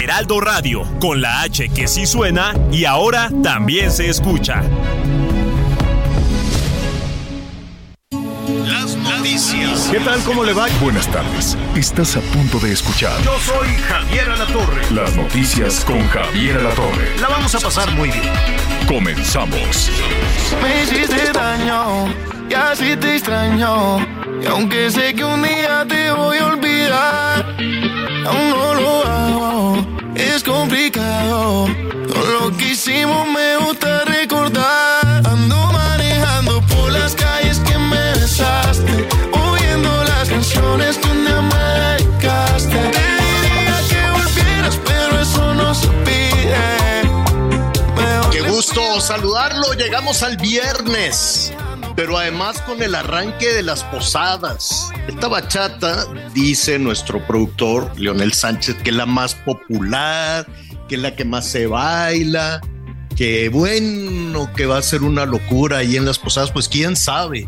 Heraldo Radio, con la H que sí suena y ahora también se escucha. Las noticias. ¿Qué tal? ¿Cómo le va? Buenas tardes. Estás a punto de escuchar Yo soy Javier Alatorre. las noticias con Javier Alatorre. La vamos a pasar muy bien. Comenzamos. Me hiciste daño y así te extraño. Y aunque sé que un día te voy a olvidar, aún no lo hago. Es complicado. Todo lo que hicimos me gusta recordar. Ando manejando por las calles que me besaste. Oyendo las canciones que un día me dedicaste. Te diría que volvieras, pero eso no se pide. Qué gusto saludarlo. Llegamos al viernes. Pero además con el arranque de las posadas. Esta bachata, dice nuestro productor Leonel Sánchez, que es la más popular, que es la que más se baila, que bueno, que va a ser una locura ahí en las posadas, pues quién sabe.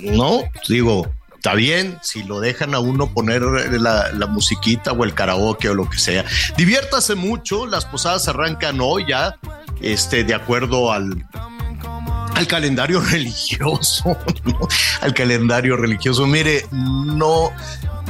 No, digo, está bien si lo dejan a uno poner la, la musiquita o el karaoke o lo que sea. Diviértase mucho, las posadas arrancan hoy ya, este, de acuerdo al, al calendario religioso, al calendario religioso. Mire, no,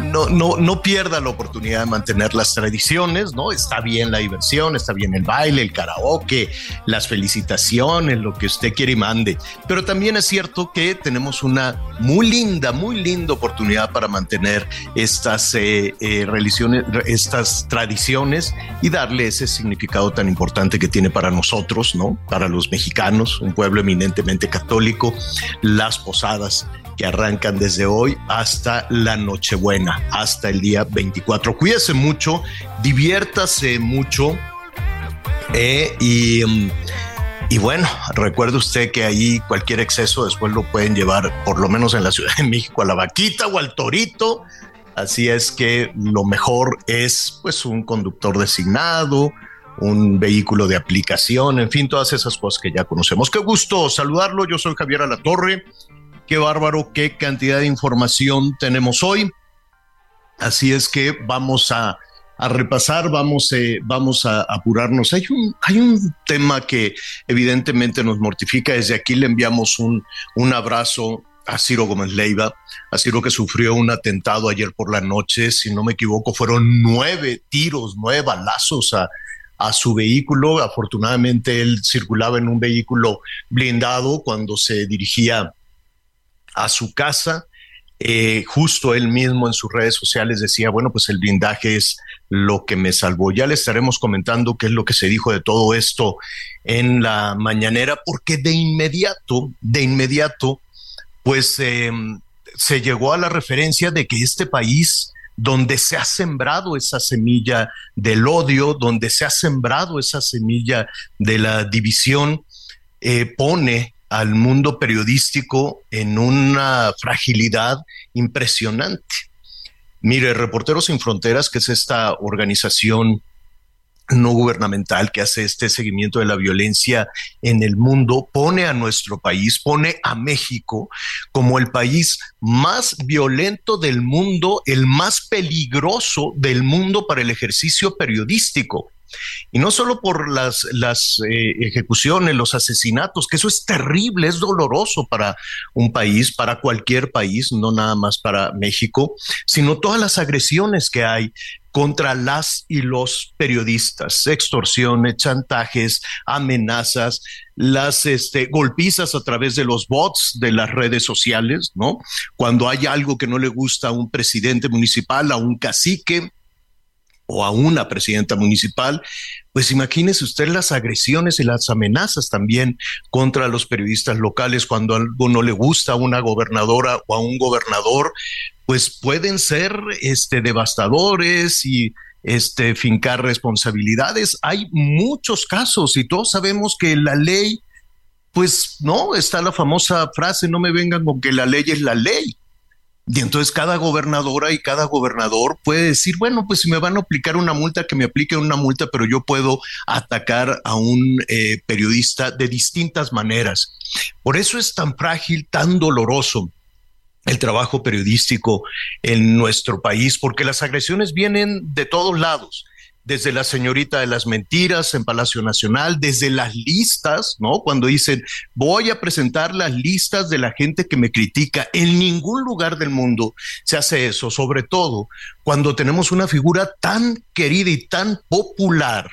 no, no, no pierda la oportunidad de mantener las tradiciones, ¿no? Está bien la diversión, está bien el baile, el karaoke, las felicitaciones, lo que usted quiere y mande. Pero también es cierto que tenemos una muy linda, muy linda oportunidad para mantener estas eh, eh, religiones, estas tradiciones y darle ese significado tan importante que tiene para nosotros, ¿no? Para los mexicanos, un pueblo eminentemente católico, las posadas que arrancan desde hoy hasta la Nochebuena, hasta el día 24. Cuídese mucho, diviértase mucho eh, y, mm, y bueno, recuerde usted que ahí cualquier exceso después lo pueden llevar, por lo menos en la Ciudad de México, a la vaquita o al torito. Así es que lo mejor es pues un conductor designado, un vehículo de aplicación, en fin, todas esas cosas que ya conocemos. Qué gusto saludarlo. Yo soy Javier Alatorre. Qué bárbaro, qué cantidad de información tenemos hoy. Así es que vamos a, a repasar, vamos, eh, vamos a apurarnos. Hay un, hay un tema que evidentemente nos mortifica. Desde aquí le enviamos un, un abrazo a Ciro Gómez Leiva, a Ciro que sufrió un atentado ayer por la noche, si no me equivoco, fueron nueve tiros, nueve balazos a, a su vehículo. Afortunadamente él circulaba en un vehículo blindado cuando se dirigía a su casa. Eh, justo él mismo en sus redes sociales decía, bueno, pues el blindaje es lo que me salvó. Ya le estaremos comentando qué es lo que se dijo de todo esto en la mañanera, porque de inmediato, de inmediato, pues eh, se llegó a la referencia de que este país donde se ha sembrado esa semilla del odio, donde se ha sembrado esa semilla de la división, eh, pone al mundo periodístico en una fragilidad impresionante. Mire, Reporteros Sin Fronteras, que es esta organización no gubernamental que hace este seguimiento de la violencia en el mundo, pone a nuestro país, pone a México como el país más violento del mundo, el más peligroso del mundo para el ejercicio periodístico. Y no solo por las, las eh, ejecuciones, los asesinatos, que eso es terrible, es doloroso para un país, para cualquier país, no nada más para México, sino todas las agresiones que hay contra las y los periodistas, extorsiones, chantajes, amenazas, las este, golpizas a través de los bots de las redes sociales, ¿no? Cuando hay algo que no le gusta a un presidente municipal, a un cacique, o a una presidenta municipal, pues imagínese usted las agresiones y las amenazas también contra los periodistas locales cuando algo no le gusta a una gobernadora o a un gobernador, pues pueden ser este devastadores y este fincar responsabilidades. Hay muchos casos y todos sabemos que la ley pues no, está la famosa frase, no me vengan con que la ley es la ley. Y entonces cada gobernadora y cada gobernador puede decir, bueno, pues si me van a aplicar una multa, que me apliquen una multa, pero yo puedo atacar a un eh, periodista de distintas maneras. Por eso es tan frágil, tan doloroso el trabajo periodístico en nuestro país, porque las agresiones vienen de todos lados desde la señorita de las mentiras en Palacio Nacional, desde las listas, ¿no? Cuando dicen, voy a presentar las listas de la gente que me critica. En ningún lugar del mundo se hace eso, sobre todo cuando tenemos una figura tan querida y tan popular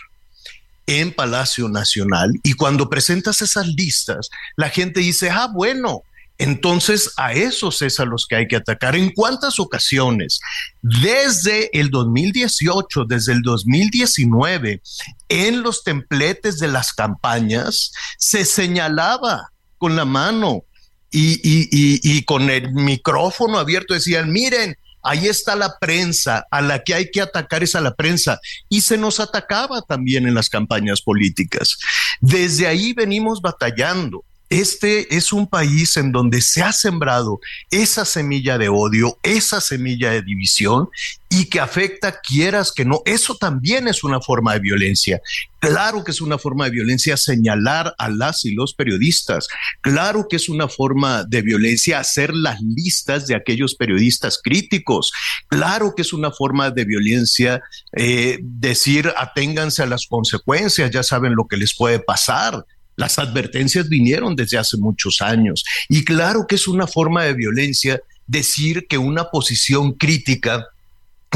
en Palacio Nacional y cuando presentas esas listas, la gente dice, ah, bueno, entonces, a esos es a los que hay que atacar. ¿En cuántas ocasiones? Desde el 2018, desde el 2019, en los templetes de las campañas, se señalaba con la mano y, y con el micrófono abierto, decían, miren, ahí está la prensa, a la que hay que atacar es a la prensa. Y se nos atacaba también en las campañas políticas. Desde ahí venimos batallando. Este es un país en donde se ha sembrado esa semilla de odio, esa semilla de división y que afecta, quieras que no, eso también es una forma de violencia. Claro que es una forma de violencia señalar a las y los periodistas. Claro que es una forma de violencia hacer las listas de aquellos periodistas críticos. Claro que es una forma de violencia eh, decir aténganse a las consecuencias, ya saben lo que les puede pasar. Las advertencias vinieron desde hace muchos años y claro que es una forma de violencia decir que una posición crítica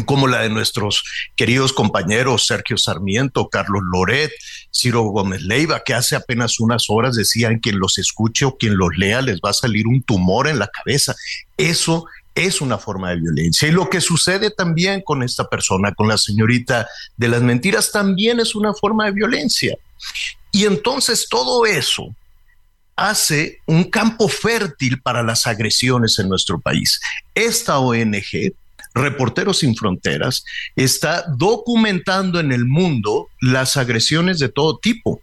como la de nuestros queridos compañeros Sergio Sarmiento, Carlos Loret, Ciro Gómez Leiva, que hace apenas unas horas decían quien los escuche o quien los lea les va a salir un tumor en la cabeza. Eso es una forma de violencia. Y lo que sucede también con esta persona, con la señorita de las mentiras, también es una forma de violencia. Y entonces todo eso hace un campo fértil para las agresiones en nuestro país. Esta ONG, Reporteros sin Fronteras, está documentando en el mundo las agresiones de todo tipo.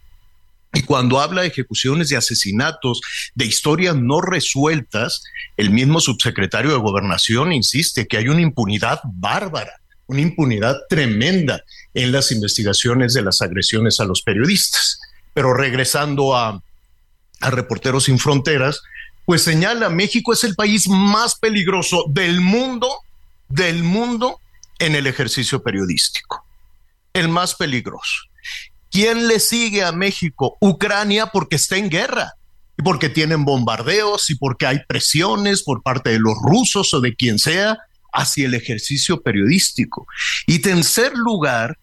Y cuando habla de ejecuciones de asesinatos, de historias no resueltas, el mismo subsecretario de Gobernación insiste que hay una impunidad bárbara, una impunidad tremenda en las investigaciones de las agresiones a los periodistas. Pero regresando a, Reporteros sin Fronteras, pues señala, México es el país más peligroso del mundo, del mundo en el ejercicio periodístico. El más peligroso. ¿Quién le sigue a México? Ucrania porque está en guerra y porque tienen bombardeos y porque hay presiones por parte de los rusos o de quien sea hacia el ejercicio periodístico. Y tercer lugar,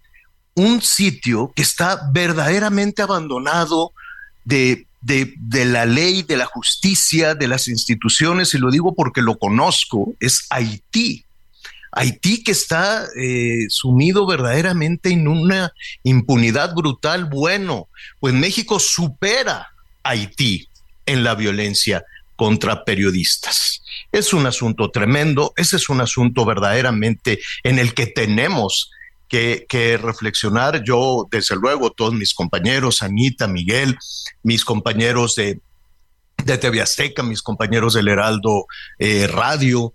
un sitio que está verdaderamente abandonado de, de, la ley, de la justicia, de las instituciones, y lo digo porque lo conozco, es Haití. Haití que está eh, sumido verdaderamente en una impunidad brutal. Bueno, pues México supera Haití en la violencia contra periodistas. Es un asunto tremendo, ese es un asunto verdaderamente en el que tenemos que, reflexionar. Yo, desde luego, todos mis compañeros, Anita, Miguel, mis compañeros de, de TV Azteca, mis compañeros del Heraldo eh, Radio,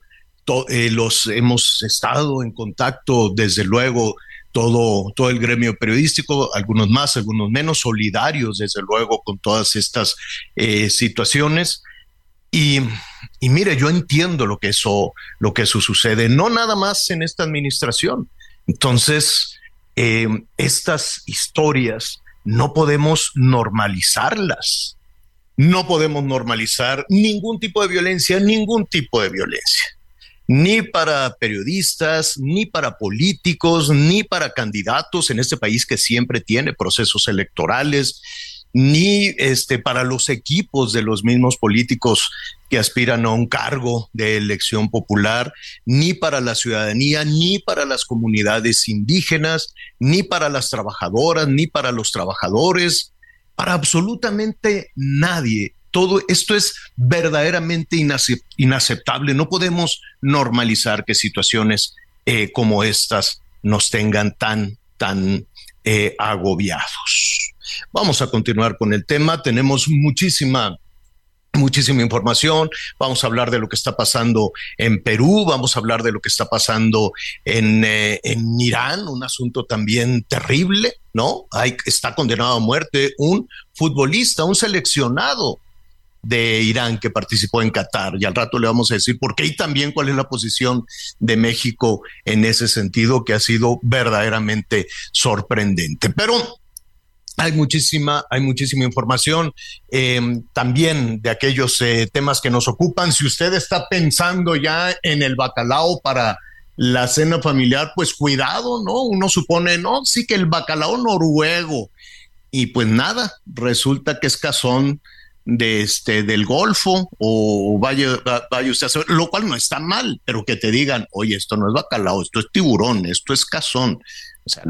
eh, los hemos estado en contacto, desde luego, todo, todo el gremio periodístico, algunos más, algunos menos, solidarios, desde luego, con todas estas eh, situaciones. Y, y, mire, yo entiendo lo que eso, lo que eso sucede, no nada más en esta administración, entonces, eh, estas historias no podemos normalizarlas. No podemos normalizar ningún tipo de violencia, ningún tipo de violencia. Ni para periodistas, ni para políticos, ni para candidatos en este país que siempre tiene procesos electorales. ni este, para los equipos de los mismos políticos que aspiran a un cargo de elección popular, ni para la ciudadanía, ni para las comunidades indígenas, ni para las trabajadoras, ni para los trabajadores, para absolutamente nadie. Todo esto es verdaderamente inaceptable. No podemos normalizar que situaciones eh, como estas nos tengan tan, tan eh, agobiados. Vamos a continuar con el tema. Tenemos muchísima muchísima información. Vamos a hablar de lo que está pasando en Perú, vamos a hablar de lo que está pasando en, eh, en Irán, un asunto también terrible, ¿no? Hay, está condenado a muerte un futbolista, un seleccionado de Irán que participó en Qatar y al rato le vamos a decir por qué y también cuál es la posición de México en ese sentido que ha sido verdaderamente sorprendente. Pero hay muchísima, hay muchísima información em, también de aquellos eh, temas que nos ocupan. Si usted está pensando ya en el bacalao para la cena familiar, pues cuidado, ¿no? Uno supone, no, sí que el bacalao noruego. Y pues nada, resulta que es cazón de este del Golfo o vaya, vaya usted a hacer, lo cual no está mal, pero que te digan, oye, esto no es bacalao, esto es tiburón, esto es cazón. O sea,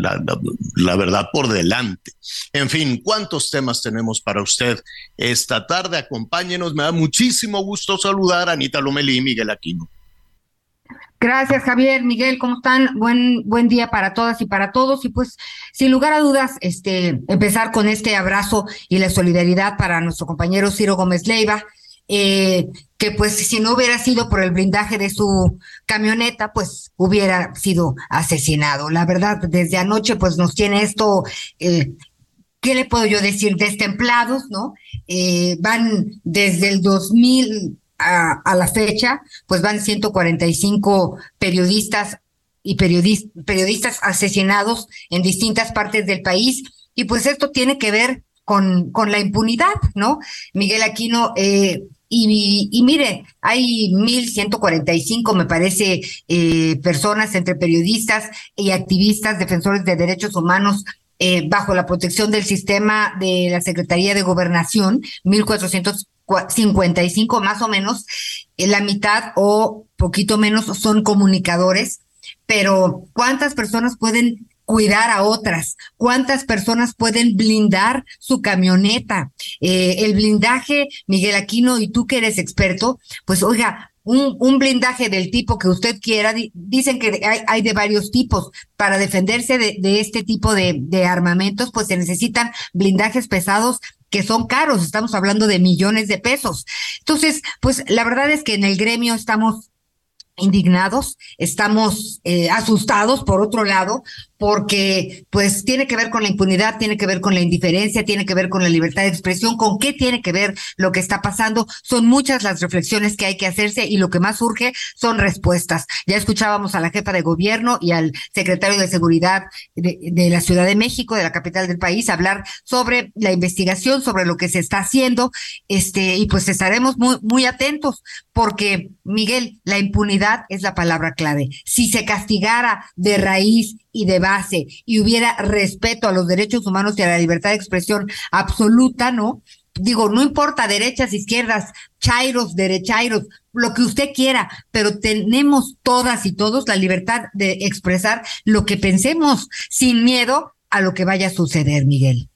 la, verdad por delante. En fin, ¿cuántos temas tenemos para usted esta tarde? Acompáñenos, me da muchísimo gusto saludar a Anita Lomelí y Miguel Aquino. Gracias, Javier, Miguel, ¿cómo están? Buen, buen día para todas y para todos. Y pues, sin lugar a dudas, este, empezar con este abrazo y la solidaridad para nuestro compañero Ciro Gómez Leiva, eh, que pues si no hubiera sido por el blindaje de su camioneta, pues hubiera sido asesinado. La verdad, desde anoche pues nos tiene esto, eh, ¿qué le puedo yo decir? Destemplados, ¿no? Eh, van desde el 2000 a, a, la fecha, pues van 145 periodistas y periodistas asesinados en distintas partes del país. Y pues esto tiene que ver con, con la impunidad, ¿no? Miguel Aquino, eh, y, y, mire, hay 1.145, me parece, eh, personas entre periodistas y activistas, defensores de derechos humanos, eh, bajo la protección del sistema de la Secretaría de Gobernación, 1.455 más o menos, eh, la mitad o poquito menos son comunicadores, pero ¿cuántas personas pueden cuidar a otras. ¿Cuántas personas pueden blindar su camioneta? Eh, el blindaje, Miguel Aquino, y tú que eres experto, pues oiga, un, un, blindaje del tipo que usted quiera. Dicen que hay, hay de varios tipos. Para defenderse de, de este tipo de, de, armamentos, pues se necesitan blindajes pesados que son caros. Estamos hablando de millones de pesos. Entonces, pues la verdad es que en el gremio estamos indignados, estamos eh, asustados por otro lado, porque pues tiene que ver con la impunidad, tiene que ver con la indiferencia, tiene que ver con la libertad de expresión, con qué tiene que ver lo que está pasando. Son muchas las reflexiones que hay que hacerse y lo que más urge son respuestas. Ya escuchábamos a la jefa de gobierno y al secretario de Seguridad de, de la Ciudad de México, de la capital del país, hablar sobre la investigación, sobre lo que se está haciendo, este, y pues estaremos muy, muy atentos, porque, Miguel, la impunidad es la palabra clave. Si se castigara de raíz y de base y hubiera respeto a los derechos humanos y a la libertad de expresión absoluta, ¿no? Digo, no importa derechas, izquierdas, chairos, derechairos, lo que usted quiera, pero tenemos todas y todos la libertad de expresar lo que pensemos sin miedo a lo que vaya a suceder, Miguel.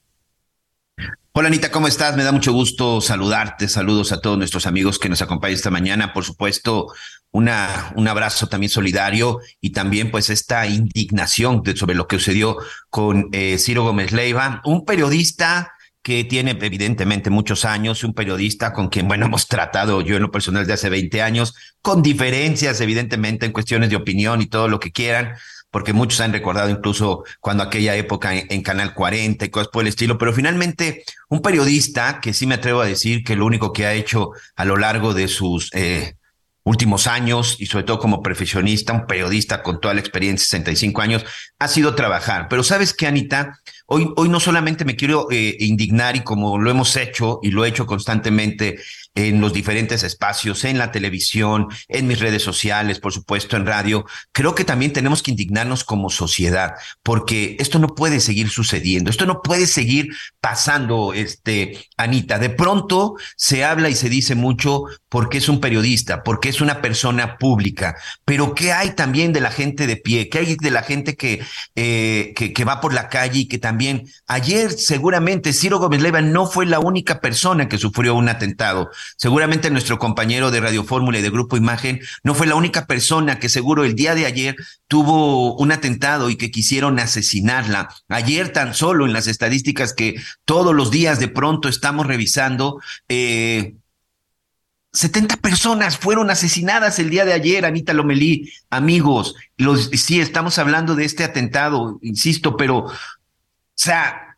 Hola Anita, ¿cómo estás? Me da mucho gusto saludarte. Saludos a todos nuestros amigos que nos acompañan esta mañana. Por supuesto, una, un abrazo también solidario y también pues esta indignación sobre lo que sucedió con eh, Ciro Gómez Leiva, un periodista que tiene evidentemente muchos años, un periodista con quien, bueno, hemos tratado yo en lo personal de hace 20 años, con diferencias evidentemente en cuestiones de opinión y todo lo que quieran, porque muchos han recordado incluso cuando aquella época en, Canal 40 y cosas por el estilo, pero finalmente un periodista que sí me atrevo a decir que lo único que ha hecho a lo largo de sus eh, últimos años y sobre todo como profesionista, un periodista con toda la experiencia, 65 años, ha sido trabajar. Pero sabes qué, Anita, hoy, hoy no solamente me quiero eh, indignar y como lo hemos hecho y lo he hecho constantemente en los diferentes espacios, en la televisión, en mis redes sociales, por supuesto, en radio, creo que también tenemos que indignarnos como sociedad, porque esto no puede seguir sucediendo, esto no puede seguir pasando, este, Anita. De pronto se habla y se dice mucho porque es un periodista, porque es una persona pública, pero ¿qué hay también de la gente de pie? ¿Qué hay de la gente que, eh, que, va por la calle y que también ayer seguramente Ciro Gómez Leiva no fue la única persona que sufrió un atentado. Seguramente nuestro compañero de Radio Fórmula y de Grupo Imagen no fue la única persona que seguro el día de ayer tuvo un atentado y que quisieron asesinarla. Ayer tan solo en las estadísticas que todos los días de pronto estamos revisando, eh, 70 personas fueron asesinadas el día de ayer, Anita Lomelí, amigos. Sí, estamos hablando de este atentado, insisto, pero, o sea,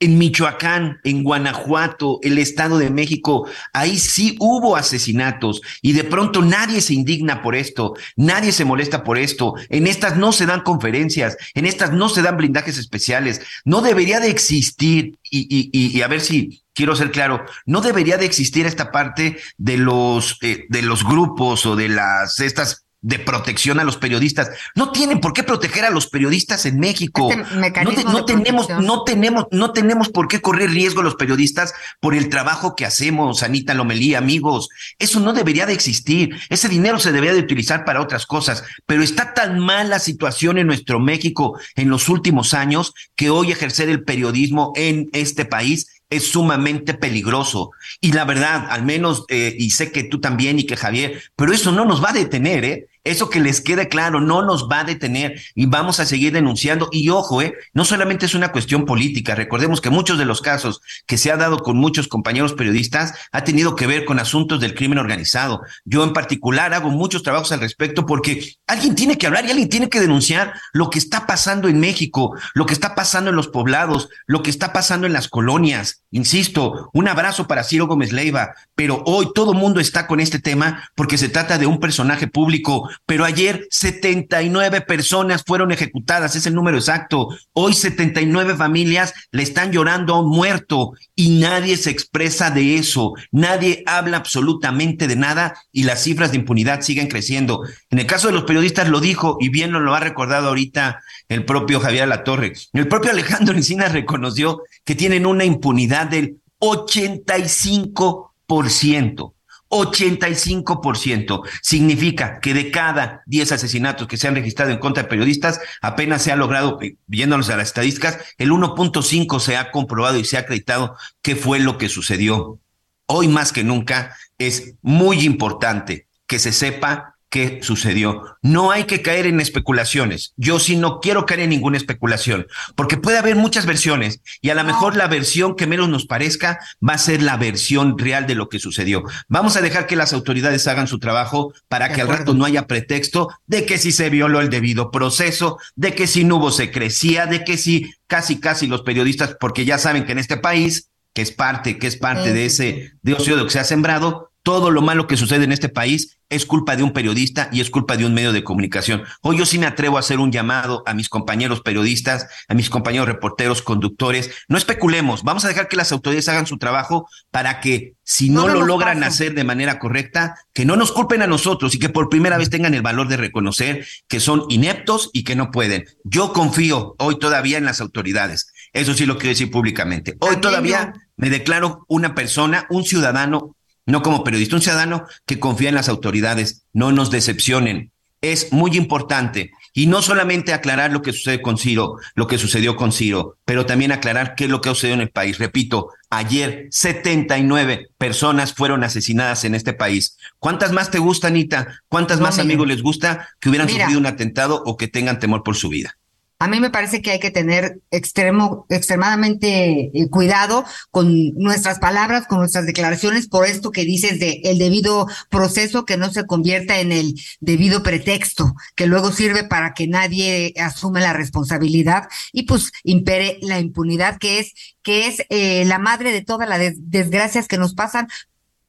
en Michoacán, en Guanajuato, el Estado de México, ahí sí hubo asesinatos y de pronto nadie se indigna por esto, nadie se molesta por esto. En estas no se dan conferencias, en estas no se dan blindajes especiales. No debería de existir, y, a ver si quiero ser claro, no debería de existir esta parte de los, eh, de los grupos o de las, estas de protección a los periodistas. No tienen por qué proteger a los periodistas en México. Este no, no tenemos, no tenemos, no tenemos por qué correr riesgo los periodistas por el trabajo que hacemos, Anita Lomelí, amigos. Eso no debería de existir. Ese dinero se debería de utilizar para otras cosas. Pero está tan mal la situación en nuestro México en los últimos años que hoy ejercer el periodismo en este país es sumamente peligroso. Y la verdad, al menos, eh, y sé que tú también y que Javier, pero eso no nos va a detener, ¿eh? Eso que les quede claro, no nos va a detener y vamos a seguir denunciando. Y ojo, ¿eh? No solamente es una cuestión política, recordemos que muchos de los casos que se ha dado con muchos compañeros periodistas ha tenido que ver con asuntos del crimen organizado. Yo en particular hago muchos trabajos al respecto porque alguien tiene que hablar y alguien tiene que denunciar lo que está pasando en México, lo que está pasando en los poblados, lo que está pasando en las colonias. Insisto, un abrazo para Ciro Gómez Leiva, pero hoy todo mundo está con este tema porque se trata de un personaje público, pero ayer 79 personas fueron ejecutadas, es el número exacto. Hoy 79 familias le están llorando a un muerto y nadie se expresa de eso, nadie habla absolutamente de nada y las cifras de impunidad siguen creciendo. En el caso de los periodistas lo dijo y bien nos lo ha recordado ahorita el propio Javier Latorre. El propio Alejandro Encinas reconoció que tienen una impunidad del 85%. 85%. Significa que de cada 10 asesinatos que se han registrado en contra de periodistas, apenas se ha logrado, eh, viéndonos a las estadísticas, el 1.5 se ha comprobado y se ha acreditado qué fue lo que sucedió. Hoy más que nunca es muy importante que se sepa qué sucedió. No hay que caer en especulaciones. Yo sí no quiero caer en ninguna especulación, porque puede haber muchas versiones y a lo mejor la versión que menos nos parezca va a ser la versión real de lo que sucedió. Vamos a dejar que las autoridades hagan su trabajo para que al rato no haya pretexto de que si se violó el debido proceso, de que si no hubo secrecía, de que si casi casi los periodistas, porque ya saben que en este país que es parte, que es parte de ese de que se ha sembrado, todo lo malo que sucede en este país es culpa de un periodista y es culpa de un medio de comunicación. Hoy yo sí me atrevo a hacer un llamado a mis compañeros periodistas, a mis compañeros reporteros, conductores. No especulemos, vamos a dejar que las autoridades hagan su trabajo para que si no, lo logran hacer de manera correcta, que no nos culpen a nosotros y que por primera vez tengan el valor de reconocer que son ineptos y que no pueden. Yo confío hoy todavía en las autoridades. Eso sí lo quiero decir públicamente. Hoy todavía me declaro una persona, un ciudadano no como periodista, un ciudadano que confía en las autoridades, no nos decepcionen. Es muy importante y no solamente aclarar lo que sucede con Ciro, lo que sucedió con Ciro, pero también aclarar qué es lo que ha sucedido en el país. Repito, ayer 79 personas fueron asesinadas en este país. ¿Cuántas más te gusta, Anita? ¿Cuántas más amigos les gusta que hubieran sufrido un atentado o que tengan temor por su vida? A mí me parece que hay que tener extremo, extremadamente eh, cuidado con nuestras palabras, con nuestras declaraciones, por esto que dices de el debido proceso, que no se convierta en el debido pretexto, que luego sirve para que nadie asume la responsabilidad y pues impere la impunidad, que es que es eh, la madre de todas las desgracias que nos pasan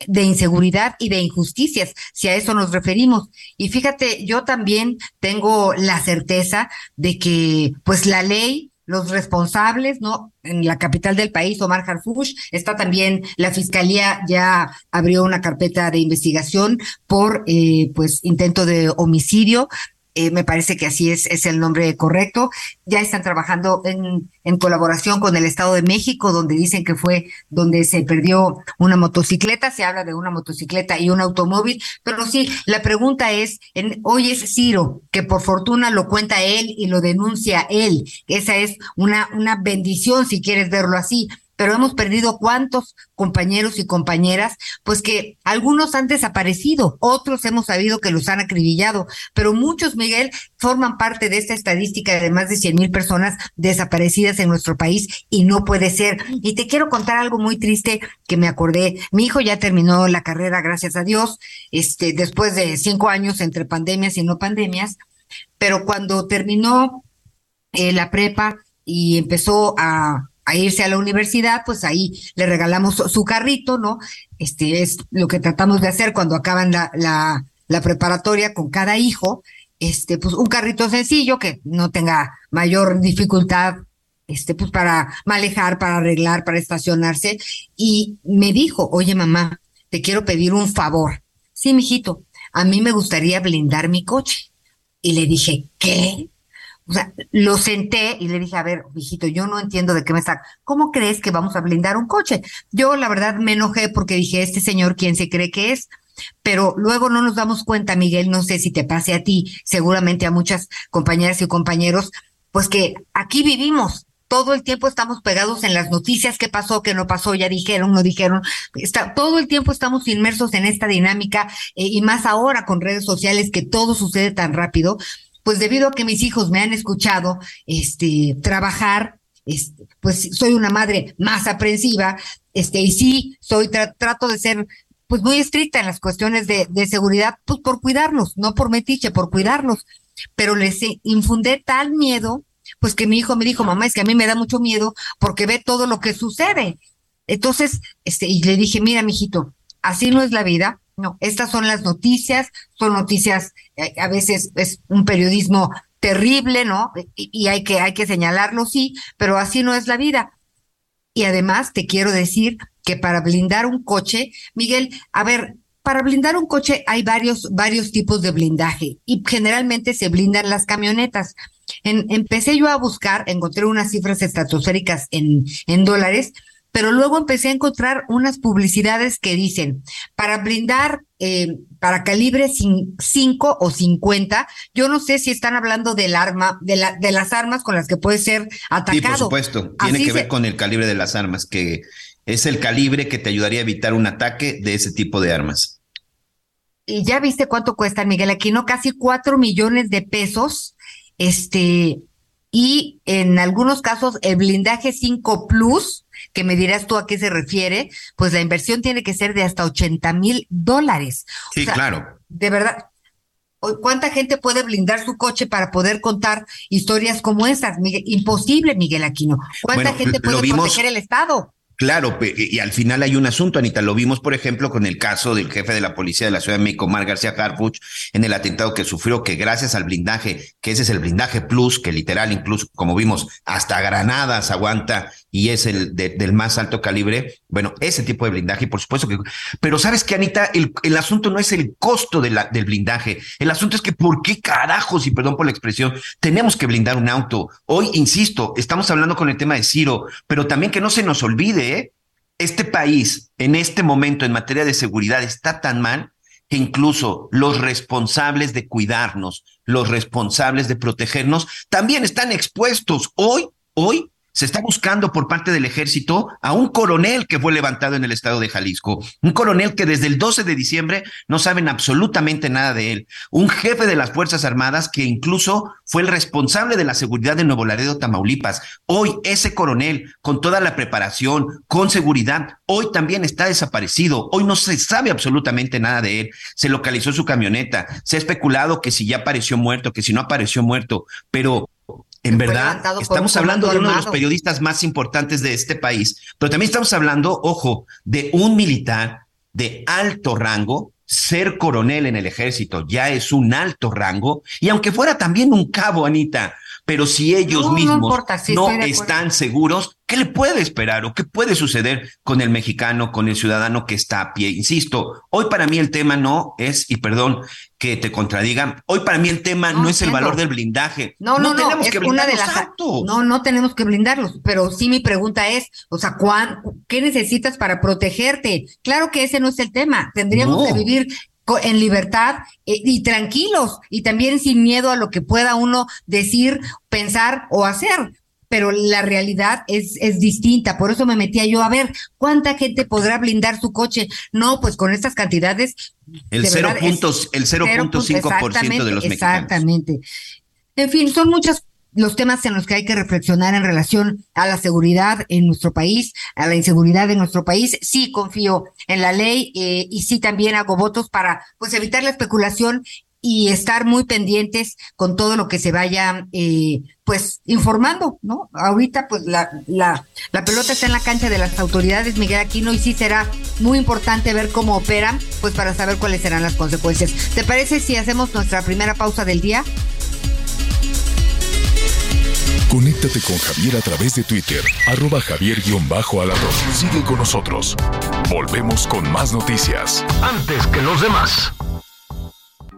de inseguridad y de injusticias, si a eso nos referimos. Y fíjate, yo también tengo la certeza de que pues la ley los responsables, ¿no? En la capital del país, Omar Harfush, está también la fiscalía ya abrió una carpeta de investigación por, eh, pues, intento de homicidio. Eh, me parece que así es, es el nombre correcto. Ya están trabajando en, en colaboración con el Estado de México, donde dicen que fue donde se perdió una motocicleta, se habla de una motocicleta y un automóvil, pero sí, la pregunta es, en, hoy es Ciro, que por fortuna lo cuenta él y lo denuncia él. Esa es una, una bendición, si quieres verlo así pero hemos perdido cuántos compañeros y compañeras, pues que algunos han desaparecido, otros hemos sabido que los han acribillado, pero muchos, Miguel, forman parte de esta estadística de más de 100 mil personas desaparecidas en nuestro país y no puede ser. Y te quiero contar algo muy triste que me acordé. Mi hijo ya terminó la carrera, gracias a Dios, este, después de cinco años entre pandemias y no pandemias, pero cuando terminó eh, la prepa y empezó a a irse a la universidad, pues ahí le regalamos su carrito, ¿no? Este es lo que tratamos de hacer cuando acaban la, la, preparatoria con cada hijo, este, pues un carrito sencillo que no tenga mayor dificultad, este, pues para manejar, para arreglar, para estacionarse. Y me dijo, oye mamá, te quiero pedir un favor. Sí, mijito, a mí me gustaría blindar mi coche. Y le dije, ¿qué? O sea, lo senté y le dije, a ver, hijito, yo no entiendo de qué me está. ¿Cómo crees que vamos a blindar un coche? Yo, la verdad, me enojé porque dije, este señor, ¿quién se cree que es? Pero luego no nos damos cuenta, Miguel, no sé si te pase a ti, seguramente a muchas compañeras y compañeros, pues que aquí vivimos, todo el tiempo estamos pegados en las noticias, qué pasó, qué no pasó, ya dijeron, no dijeron. Está, todo el tiempo estamos inmersos en esta dinámica eh, y más ahora con redes sociales que todo sucede tan rápido pues debido a que mis hijos me han escuchado este, trabajar, este, pues soy una madre más aprensiva, este, y sí, soy, trato de ser pues muy estricta en las cuestiones de, de seguridad, pues por cuidarnos, no por metiche, por cuidarnos. Pero les infundé tal miedo, pues que mi hijo me dijo, mamá, es que a mí me da mucho miedo porque ve todo lo que sucede. Entonces, este, y le dije, mira, mijito, así no es la vida, no, estas son las noticias, son noticias, eh, a veces es un periodismo terrible, ¿no? Y, hay que, hay que señalarlo, sí, pero así no es la vida. Y además te quiero decir que para blindar un coche, Miguel, a ver, para blindar un coche hay varios, varios tipos de blindaje y generalmente se blindan las camionetas. En, empecé yo a buscar, encontré unas cifras estratosféricas en, en dólares pero luego empecé a encontrar unas publicidades que dicen, para blindar eh, para calibre 5 o 50, yo no sé si están hablando del arma, de, la, de las armas con las que puede ser atacado. Sí, por supuesto, tiene que ver con el calibre de las armas, que es el calibre que te ayudaría a evitar un ataque de ese tipo de armas. Y ya viste cuánto cuesta, Miguel Aquino, casi 4 millones de pesos, este, y en algunos casos el blindaje 5 Plus, que me dirás tú a qué se refiere, pues la inversión tiene que ser de hasta 80 mil dólares. Sí, claro. De verdad. ¿Cuánta gente puede blindar su coche para poder contar historias como estas? imposible, Miguel Aquino. ¿Cuánta gente puede proteger el Estado? Claro, y al final hay un asunto, Anita. Lo vimos, por ejemplo, con el caso del jefe de la policía de la Ciudad de México, Mar García Harfuch, en el atentado que sufrió, que gracias al blindaje, que ese es el blindaje plus, que literal, incluso, como vimos, hasta granadas aguanta y es el del más alto calibre. Bueno, ese tipo de blindaje, por supuesto que. Pero sabes que, Anita, el, el asunto no es el costo de del blindaje. El asunto es que, ¿por qué carajos, y perdón por la expresión, tenemos que blindar un auto? Hoy, insisto, estamos hablando con el tema de Ciro, pero también que no se nos olvide Este país en este momento en materia de seguridad está tan mal que incluso los responsables de cuidarnos, los responsables de protegernos, también están expuestos. Hoy, hoy se está buscando por parte del ejército a un coronel que fue levantado en el estado de Jalisco, un coronel que desde el 12 de diciembre no saben absolutamente nada de él, un jefe de las Fuerzas Armadas que incluso fue el responsable de la seguridad de Nuevo Laredo, Tamaulipas. Hoy ese coronel, con toda la preparación, con seguridad, hoy también está desaparecido, hoy no se sabe absolutamente nada de él, se localizó su camioneta, se ha especulado que si ya apareció muerto, que si no apareció muerto, pero en verdad, estamos hablando de uno de los periodistas más importantes de este país, pero también estamos hablando, ojo, de un militar de alto rango ser coronel en el ejército ya es un alto rango, y aunque fuera también un cabo, Anita, pero si ellos mismos no, están seguros, ¿qué le puede esperar o qué puede suceder con el mexicano, con el ciudadano que está a pie? Insisto, hoy para mí el tema no es, y perdón que te contradigan, hoy para mí el tema no, es el valor del blindaje. No, no, no, tenemos que una de las No, no tenemos que blindarlos, pero sí mi pregunta es, o sea, ¿qué necesitas para protegerte? Claro que ese no es el tema. Tendríamos que vivir en libertad eh, y tranquilos y también sin miedo a lo que pueda uno decir, pensar o hacer. Pero la realidad es, es distinta. Por eso me metía yo a ver cuánta gente podrá blindar su coche. No, pues con estas cantidades. El 0.5% el 0.5% de los mexicanos. Exactamente. En fin, son muchas los temas en los que hay que reflexionar en relación a la seguridad en nuestro país, a la inseguridad en nuestro país. Sí confío en la ley eh, y sí también hago votos para pues evitar la especulación y estar muy pendientes con todo lo que se vaya eh, pues informando, ¿no? Ahorita pues la, la, la pelota está en la cancha de las autoridades, Miguel Aquino, y sí será muy importante ver cómo operan, pues para saber cuáles serán las consecuencias. ¿Te parece si hacemos nuestra primera pausa del día? Conéctate con Javier a través de Twitter, arroba javier-alador. Sigue con nosotros. Volvemos con más noticias. Antes que los demás.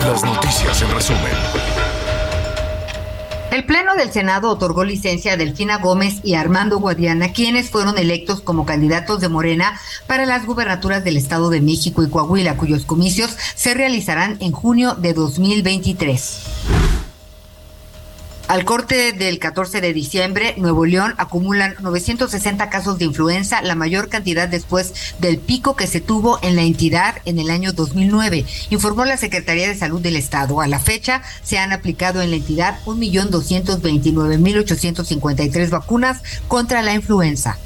Las noticias en resumen. El Pleno del Senado otorgó licencia a Delfina Gómez y Armando Guadiana, quienes fueron electos como candidatos de Morena para las gubernaturas del Estado de México y Coahuila, cuyos comicios se realizarán en junio de 2023. Al corte del 14 de diciembre, Nuevo León acumulan 960 casos de influenza, la mayor cantidad después del pico que se tuvo en la entidad en el año 2009, informó la Secretaría de Salud del Estado. A la fecha, se han aplicado en la entidad 1.229.853 vacunas contra la influenza.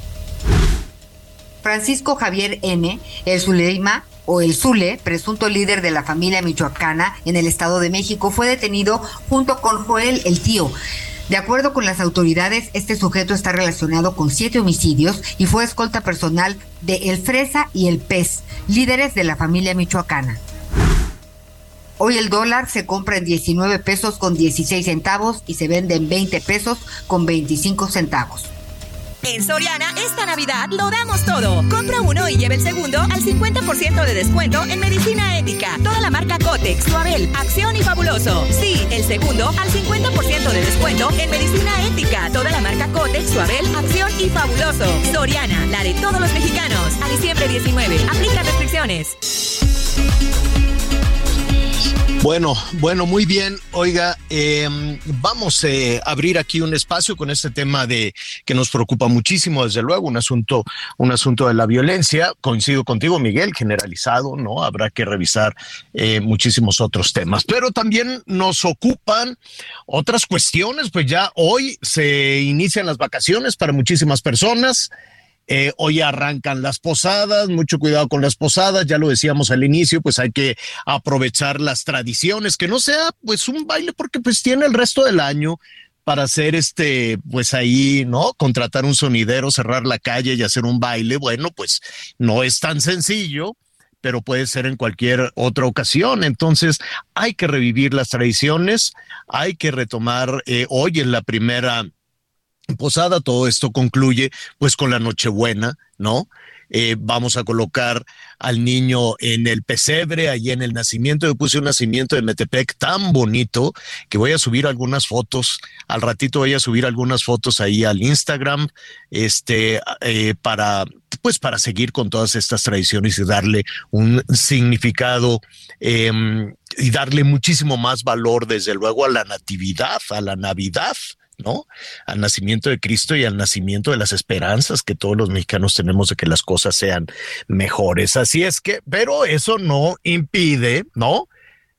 Francisco Javier N., el Zuleima, o el Zule, presunto líder de la familia michoacana en el Estado de México, fue detenido junto con Joel el tío. De acuerdo con las autoridades, este sujeto está relacionado con siete homicidios y fue escolta personal de El Fresa y El Pez, líderes de la familia michoacana. Hoy el dólar se compra en 19 pesos con 16 centavos y se vende en 20 pesos con 25 centavos. En Soriana, esta Navidad lo damos todo. Compra uno y lleve el segundo al 50% de descuento en medicina ética. Toda la marca Cotex, Suabel, Acción y Fabuloso. Sí, el segundo al 50% de descuento en medicina ética. Toda la marca Cotex, Suabel, Acción y Fabuloso. Soriana, la de todos los mexicanos. A diciembre 19. Aplica restricciones. Bueno, bueno, muy bien. Oiga, em, vamos eh, a abrir aquí un espacio con este tema de que nos preocupa muchísimo, desde luego, un asunto, un asunto de la violencia. Coincido contigo, Miguel, generalizado, ¿no? Habrá que revisar eh, muchísimos otros temas, pero también nos ocupan otras cuestiones, pues ya hoy se inician las vacaciones para muchísimas personas. Eh, hoy arrancan las posadas, mucho cuidado con las posadas, ya lo decíamos al inicio, pues hay que aprovechar las tradiciones, que no sea pues un baile porque pues tiene el resto del año para hacer este, pues ahí, ¿no? Contratar un sonidero, cerrar la calle y hacer un baile, bueno, pues no es tan sencillo, pero puede ser en cualquier otra ocasión. Entonces, hay que revivir las tradiciones, hay que retomar eh, hoy en la primera posada, todo esto concluye pues con la Nochebuena, ¿no? Eh, vamos a colocar al niño en el pesebre, allí en el nacimiento. Yo puse un nacimiento de Metepec tan bonito que voy a subir algunas fotos. Al ratito voy a subir algunas fotos ahí al Instagram, este, eh, para, pues para seguir con todas estas tradiciones y darle un significado em, y darle muchísimo más valor, desde luego, a la natividad, a la Navidad. ¿No? Al nacimiento de Cristo y al nacimiento de las esperanzas que todos los mexicanos tenemos de que las cosas sean mejores. Así es que, pero eso no impide, ¿no?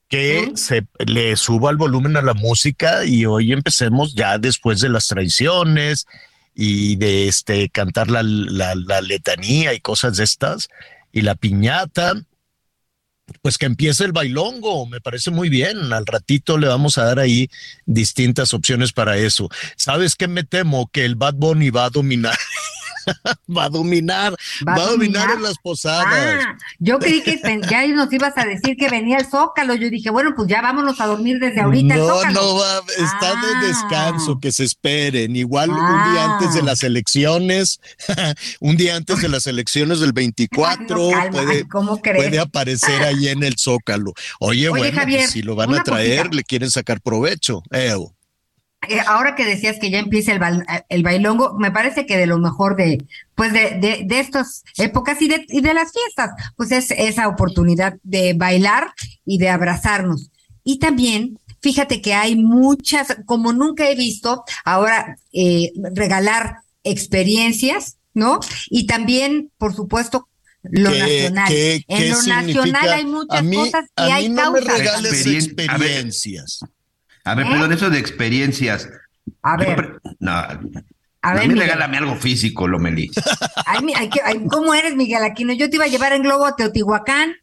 que se le suba el volumen a la música y hoy empecemos ya después de las tradiciones y de este cantar la, la, la letanía y cosas de estas y la piñata pues que empiece el bailongo, me parece muy bien. Al ratito le vamos a dar ahí distintas opciones para eso. ¿Sabes qué me temo? Que el Bad Bunny va a dominar va a dominar, va, a dominar, en las posadas. Ah, yo creí que ya nos ibas a decir que venía el Zócalo. Yo dije, bueno, pues ya vámonos a dormir desde ahorita. No, no va, está de ah. descanso, que se esperen. Igual un día antes de ah. las elecciones, un día antes de las elecciones del 24, puede, puede, aparecer ahí en el Zócalo. Oye, bueno, pues si lo van a traer, le quieren sacar provecho. Eh, ahora que decías que ya empieza el, eh, el, bailongo, me parece que de lo mejor de, pues de, de, de estas épocas y de, y de las fiestas, pues es esa oportunidad de bailar y de abrazarnos. Y también, fíjate que hay muchas, como nunca he visto, ahora eh, regalar experiencias, ¿no? Y también, por supuesto, lo nacional. en lo nacional hay muchas cosas y hay no experiencias. A ver, perdón, ¿Eh? eso de experiencias. A ver. No, a, ver, mí regálame algo físico, Lomeli. Ay, ay, ¿Cómo eres, Miguel Aquino? Yo te iba a llevar en globo a Teotihuacán.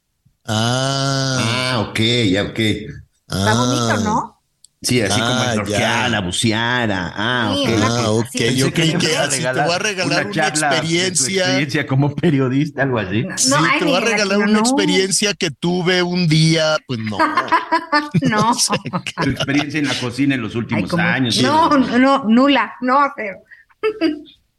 Ah, ah ok, ya, ok. Está bonito, ah. ¿no? Sí, así como ah, el a bucear, ah, ok. Ah, ok, yo creí que así te voy a regalar una, experiencia. experiencia como periodista, algo así. sí, te voy a regalar una experiencia que tuve un día, pues no. no. Tu experiencia en la cocina en los últimos años. No, no, nula, no, pero.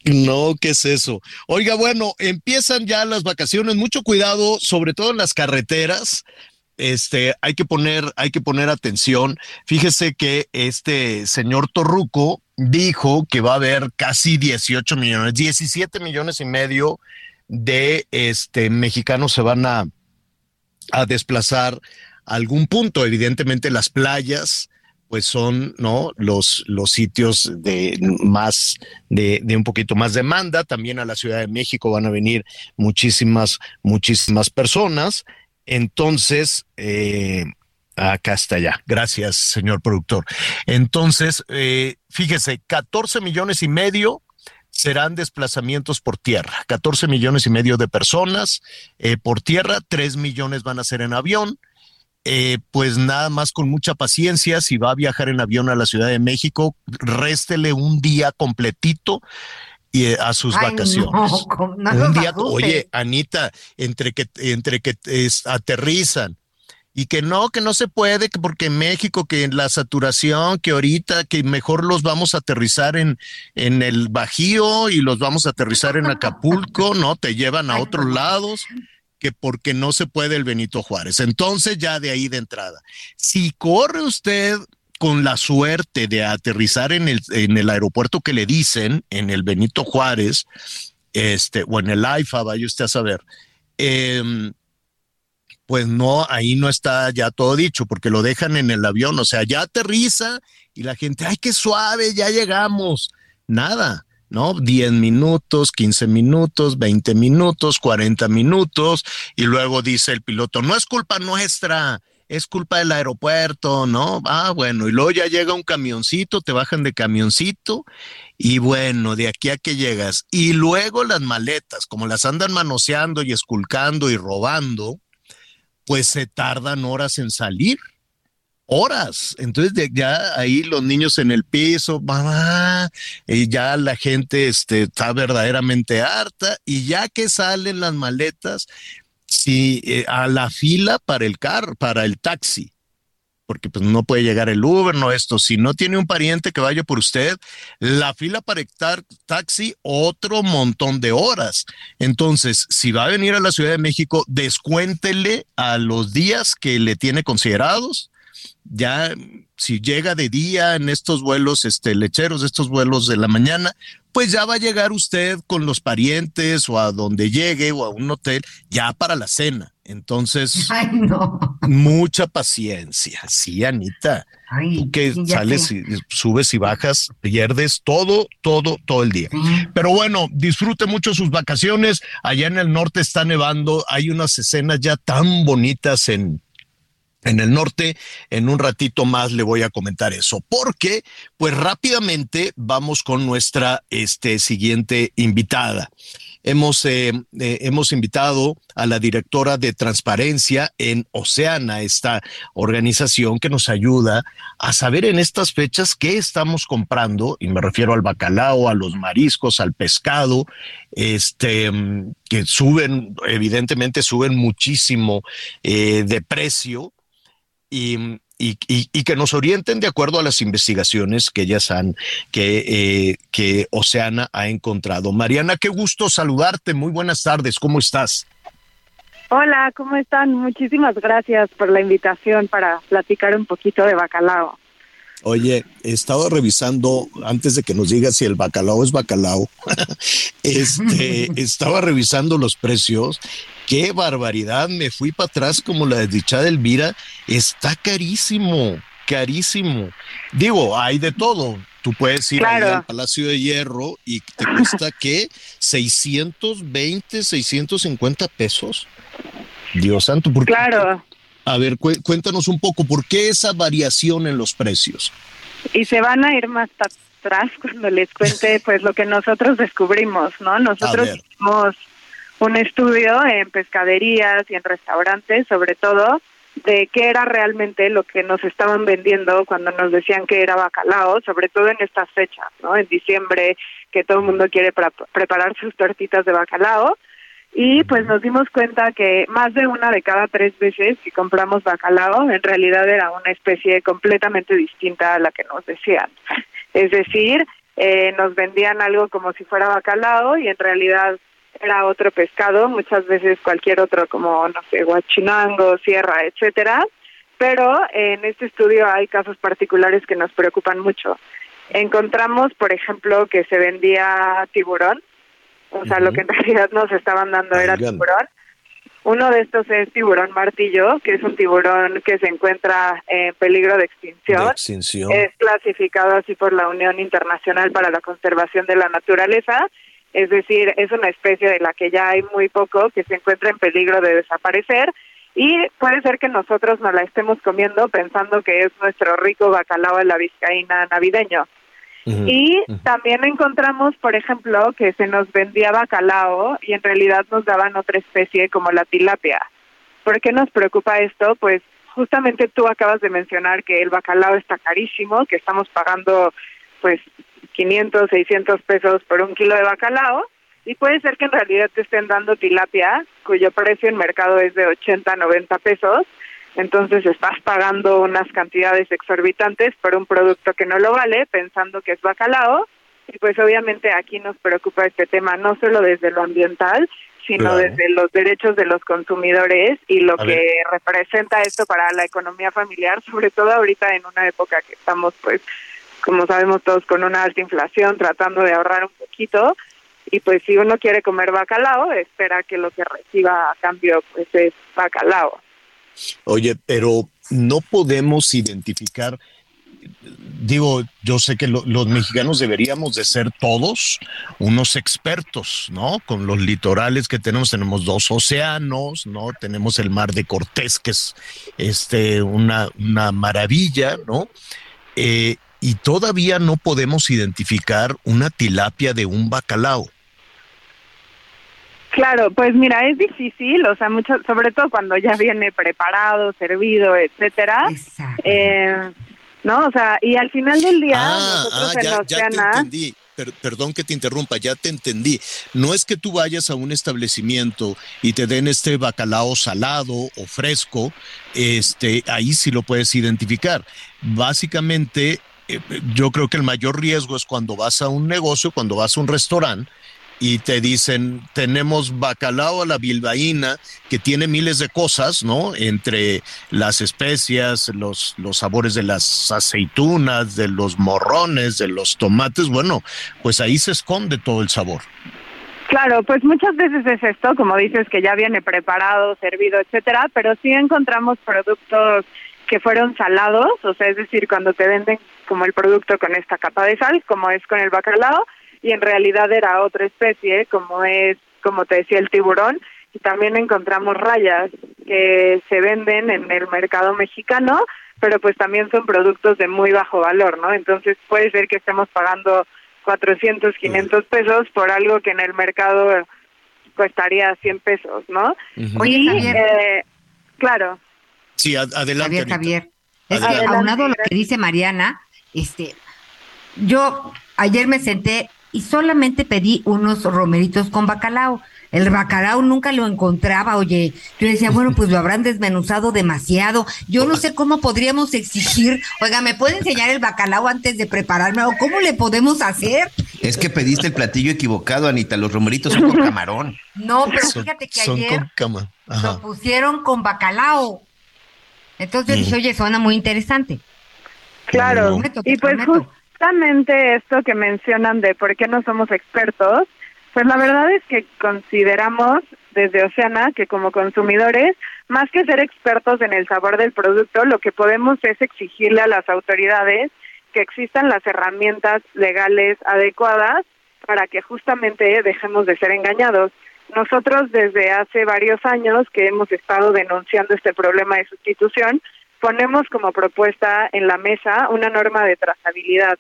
No, ¿qué es eso? Oiga, bueno, empiezan ya las vacaciones, mucho cuidado, sobre todo en las carreteras este, hay que poner, hay que poner atención. Fíjese que este señor Torruco dijo que va a haber casi 18 millones, 17 millones y medio de este, mexicanos se van a, a desplazar a algún punto. Evidentemente las playas, pues son no los los sitios de más de, de, un poquito más demanda también a la Ciudad de México van a venir muchísimas muchísimas personas entonces, eh, acá está ya. Gracias, señor productor. Entonces, eh, fíjese, 14 millones y medio serán desplazamientos por tierra. 14 millones y medio de personas eh, por tierra, 3 millones van a ser en avión. pues nada más con mucha paciencia, si va a viajar en avión a la Ciudad de México, réstele un día completito y eh, a sus vacaciones. un día, oye, Anita, entre que entre que aterrizan y que no, que no se puede, que porque en México, que en la saturación, que ahorita, que mejor los vamos a aterrizar en, en el Bajío y los vamos a aterrizar en Acapulco, ¿no? Te llevan a otros lados que porque no se puede el Benito Juárez. Entonces, ya de ahí de entrada, si corre usted con la suerte de aterrizar en el, en el aeropuerto que le dicen, en el Benito Juárez, este, o en el AIFA, vaya usted a saber, em, pues no, ahí no está ya todo dicho, porque lo dejan en el avión, o sea, ya aterriza y la gente, ay, qué suave, ya llegamos. Nada, ¿no? 10 minutos, 15 minutos, 20 minutos, 40 minutos, y luego dice el piloto, no es culpa nuestra, es culpa del aeropuerto, ¿no? Ah, bueno, y luego ya llega un camioncito, te bajan de camioncito y bueno, de aquí a que llegas. Y luego las maletas, como las andan manoseando y esculcando y robando, pues se tardan horas en salir. Horas. Entonces ya ahí los niños en el piso, mamá, y ya la gente este, está verdaderamente harta y ya que salen las maletas, Sí, eh, a la fila para el car, para el taxi. porque pues no puede llegar el Uber, no esto. Si no tiene un pariente que vaya por usted, la fila para estar taxi, otro montón de horas. Entonces, si va a venir a la Ciudad de México, descuéntele a los días que le tiene considerados. Ya si llega de día en estos vuelos este, lecheros, estos vuelos de la mañana, pues ya va a llegar usted con los parientes o a donde llegue o a un hotel ya para la cena. Entonces, mucha paciencia. Sí, Anita. que sales y subes y bajas, pierdes todo, todo, todo el día. Pero bueno, disfrute mucho sus vacaciones. Allá en el norte está nevando. Hay unas escenas ya tan bonitas en, en el norte. En un ratito más le voy a comentar eso, porque pues rápidamente vamos con nuestra este, siguiente invitada. Hemos, eh, eh, hemos invitado a la directora de transparencia en Oceana, esta organización que nos ayuda a saber en estas fechas qué estamos comprando, y me refiero al bacalao, a los mariscos, al pescado, este, que suben, evidentemente suben muchísimo eh, de precio y, y, y, que nos orienten de acuerdo a las investigaciones que ellas han, que, eh, que Oceana ha encontrado. Mariana, qué gusto saludarte. Muy buenas tardes. ¿Cómo estás? Hola, ¿cómo están? Muchísimas gracias por la invitación para platicar un poquito de bacalao. Oye, he estado revisando, antes de que nos digas si el bacalao es bacalao, este, estaba revisando los precios qué barbaridad, me fui para atrás como la desdichada Elvira, está carísimo, carísimo. Digo, hay de todo. Tú puedes ir al Palacio de Hierro y te cuesta qué? 620, 650 pesos. Dios santo, ¿por qué? Claro. A ver, cuéntanos un poco, ¿por qué esa variación en los precios? Y se van a ir más atrás cuando les cuente pues lo que nosotros descubrimos, ¿no? Nosotros hicimos un estudio en pescaderías y en restaurantes, sobre todo, de qué era realmente lo que nos estaban vendiendo cuando nos decían que era bacalao, sobre todo en estas fechas, ¿no? En diciembre, que todo el mundo quiere preparar sus tortitas de bacalao. Y pues nos dimos cuenta que más de una de cada tres veces que compramos bacalao, en realidad era una especie completamente distinta a la que nos decían. Es decir, eh, nos vendían algo como si fuera bacalao y en realidad era otro pescado, muchas veces cualquier otro como, no sé, guachinango, sierra, etcétera. Pero en este estudio hay casos particulares que nos preocupan mucho. Encontramos, por ejemplo, que se vendía tiburón, o sea, lo que en realidad nos estaban dando era tiburón. Uno de estos es tiburón martillo, que es un tiburón que se encuentra en peligro de extinción. de extinción. Es clasificado así por la Unión Internacional para la Conservación de la Naturaleza es decir, es una especie de la que ya hay muy poco, que se encuentra en peligro de desaparecer y puede ser que nosotros nos la estemos comiendo pensando que es nuestro rico bacalao de la vizcaína navideño. Y también encontramos, por ejemplo, que se nos vendía bacalao y en realidad nos daban otra especie como la tilapia. ¿Por qué nos preocupa esto? Pues justamente tú acabas de mencionar que el bacalao está carísimo, que estamos pagando pues 500, 600 pesos por un kilo de bacalao y puede ser que en realidad te estén dando tilapia cuyo precio en mercado es de 80, 90 pesos. Entonces estás pagando unas cantidades exorbitantes por un producto que no lo vale, pensando que es bacalao. Y pues obviamente aquí nos preocupa este tema no solo desde lo ambiental, sino desde los derechos de los consumidores y lo que representa esto para la economía familiar, sobre todo ahorita en una época que estamos pues como sabemos todos, con una alta inflación, tratando de ahorrar un poquito. Y pues si uno quiere comer bacalao, espera que lo que reciba a cambio pues es bacalao. Oye, pero no podemos identificar, digo, yo sé que los mexicanos deberíamos de ser todos unos expertos, ¿no? Con los litorales que tenemos, tenemos dos océanos, ¿no? Tenemos el mar de Cortés, que es este, una, una maravilla, ¿no? Eh, y todavía no podemos identificar una tilapia de un bacalao. Claro, pues mira, es difícil, o sea, mucho, sobre todo cuando ya viene preparado, servido, etcétera. Eh, no, o sea, y al final del día ah, nosotros ah, ya, te entendí. perdón que te interrumpa, ya te entendí. No es que tú vayas a un establecimiento y te den este bacalao salado o fresco, este, ahí sí lo puedes identificar. Básicamente, eh, yo creo que el mayor riesgo es cuando vas a un negocio, cuando vas a un restaurante y te dicen, tenemos bacalao a la bilbaína, que tiene miles de cosas, ¿no? Entre las especias, los, los sabores de las aceitunas, de los morrones, de los tomates, bueno, pues ahí se esconde todo el sabor. Claro, pues muchas veces es esto, como dices, que ya viene preparado, servido, etcétera, pero sí encontramos productos que fueron salados, o sea, es decir, cuando te venden como el producto con esta capa de sal, como es con el bacalao, y en realidad era otra especie, como es, como te decía, el tiburón, y también encontramos rayas que se venden en el mercado mexicano, pero pues también son productos de muy bajo valor, ¿no? Entonces puede ser que estemos pagando 400, 500 pesos por algo que en el mercado costaría 100 pesos, ¿no? Oye, Javier. Eh, claro. Sí, adelante. Javier, Javier. Es que aunado a lo que dice Mariana, este, yo ayer me senté y solamente pedí unos romeritos con bacalao. El bacalao nunca lo encontraba, oye. Yo decía, bueno, pues lo habrán desmenuzado demasiado. Yo no sé cómo podríamos exigir, oiga, ¿me puede enseñar el bacalao antes de prepararme? ¿O cómo le podemos hacer? Es que pediste el platillo equivocado, Anita. Los romeritos son con camarón. No, pero fíjate que ayer lo pusieron con bacalao. Entonces yo dije, oye, suena muy interesante. Claro. y pues justamente esto que mencionan de por qué no somos expertos, pues la verdad es que consideramos desde Oceana que como consumidores, más que ser expertos en el sabor del producto, lo que podemos es exigirle a las autoridades que existan las herramientas legales adecuadas para que justamente dejemos de ser engañados. Nosotros desde hace varios años que hemos estado denunciando este problema de sustitución, ponemos como propuesta en la mesa una norma de trazabilidad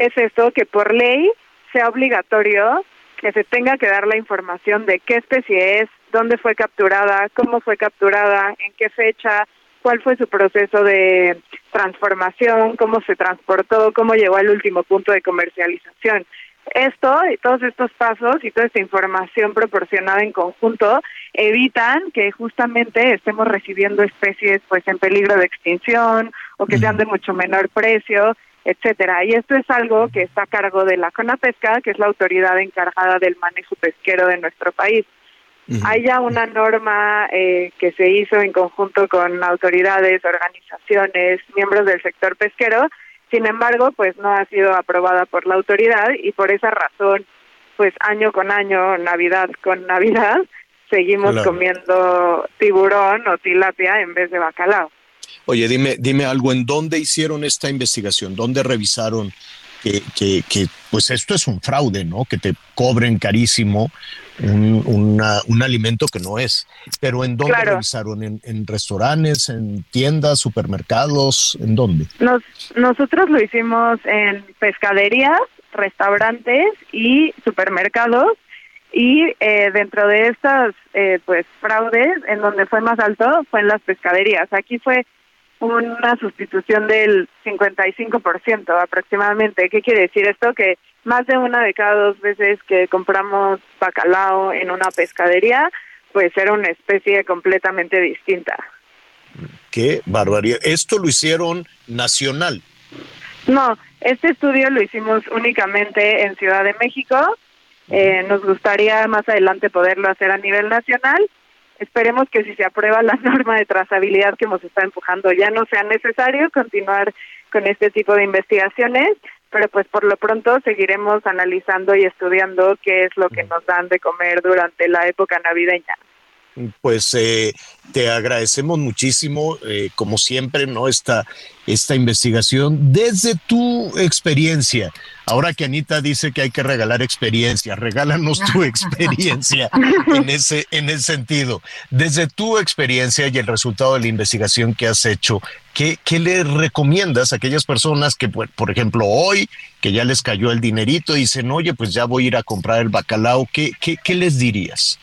es esto que por ley sea obligatorio que se tenga que dar la información de qué especie es, dónde fue capturada, cómo fue capturada, en qué fecha, cuál fue su proceso de transformación, cómo se transportó, cómo llegó al último punto de comercialización. Esto y todos estos pasos y toda esta información proporcionada en conjunto evitan que justamente estemos recibiendo especies pues en peligro de extinción o que sean de mucho menor precio etcétera. Y esto es algo que está a cargo de la CONAPESCA, que es la autoridad encargada del manejo pesquero de nuestro país. Hay ya una norma eh, que se hizo en conjunto con autoridades, organizaciones, miembros del sector pesquero, sin embargo, pues no ha sido aprobada por la autoridad y por esa razón, pues año con año, Navidad con Navidad, seguimos comiendo tiburón o tilapia en vez de bacalao. Oye, dime, dime algo, ¿en dónde hicieron esta investigación? ¿Dónde revisaron que, que, que pues esto es un fraude, ¿no? Que te cobren carísimo un, un alimento que no es. Pero ¿en dónde revisaron? ¿En, ¿En, restaurantes, en tiendas, supermercados? ¿En dónde? Nos, nosotros lo hicimos en pescaderías, restaurantes y supermercados. Y eh, dentro de estas eh, pues fraudes, en donde fue más alto, fue en las pescaderías. Aquí fue una sustitución del 55% aproximadamente. ¿Qué quiere decir esto? Que más de una de cada dos veces que compramos bacalao en una pescadería, pues era una especie completamente distinta. Qué barbaridad. ¿Esto lo hicieron nacional? No, este estudio lo hicimos únicamente en Ciudad de México. Eh, nos gustaría más adelante poderlo hacer a nivel nacional Esperemos que si se aprueba la norma de trazabilidad que nos está empujando ya no sea necesario continuar con este tipo de investigaciones, pero pues por lo pronto seguiremos analizando y estudiando qué es lo que nos dan de comer durante la época navideña. Pues eh, te agradecemos muchísimo, eh, como siempre, ¿no? Esta, esta investigación desde tu experiencia. Ahora que Anita dice que hay que regalar experiencia, regálanos tu experiencia en ese, en ese sentido. Desde tu experiencia y el resultado de la investigación que has hecho, ¿qué, qué le recomiendas a aquellas personas que, por ejemplo, hoy, que ya les cayó el dinerito, dicen, oye, pues ya voy a ir a comprar el bacalao, ¿qué, qué, qué les dirías?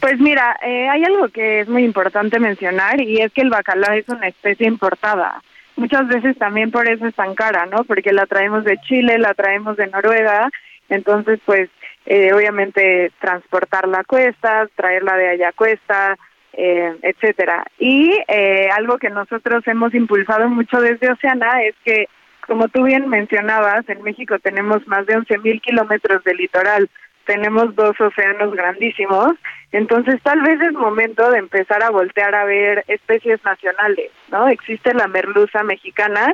Pues mira, eh, hay algo que es muy importante mencionar y es que el bacalao es una especie importada. Muchas veces también por eso es tan cara, ¿no? Porque la traemos de Chile, la traemos de Noruega, entonces pues eh, obviamente transportarla cuesta, traerla de allá cuesta, eh, etcétera. Y eh, algo que nosotros hemos impulsado mucho desde Oceana es que, como tú bien mencionabas, en México tenemos más de 11 mil kilómetros de litoral, tenemos dos océanos grandísimos, entonces tal vez es momento de empezar a voltear a ver especies nacionales, ¿no? Existe la merluza mexicana,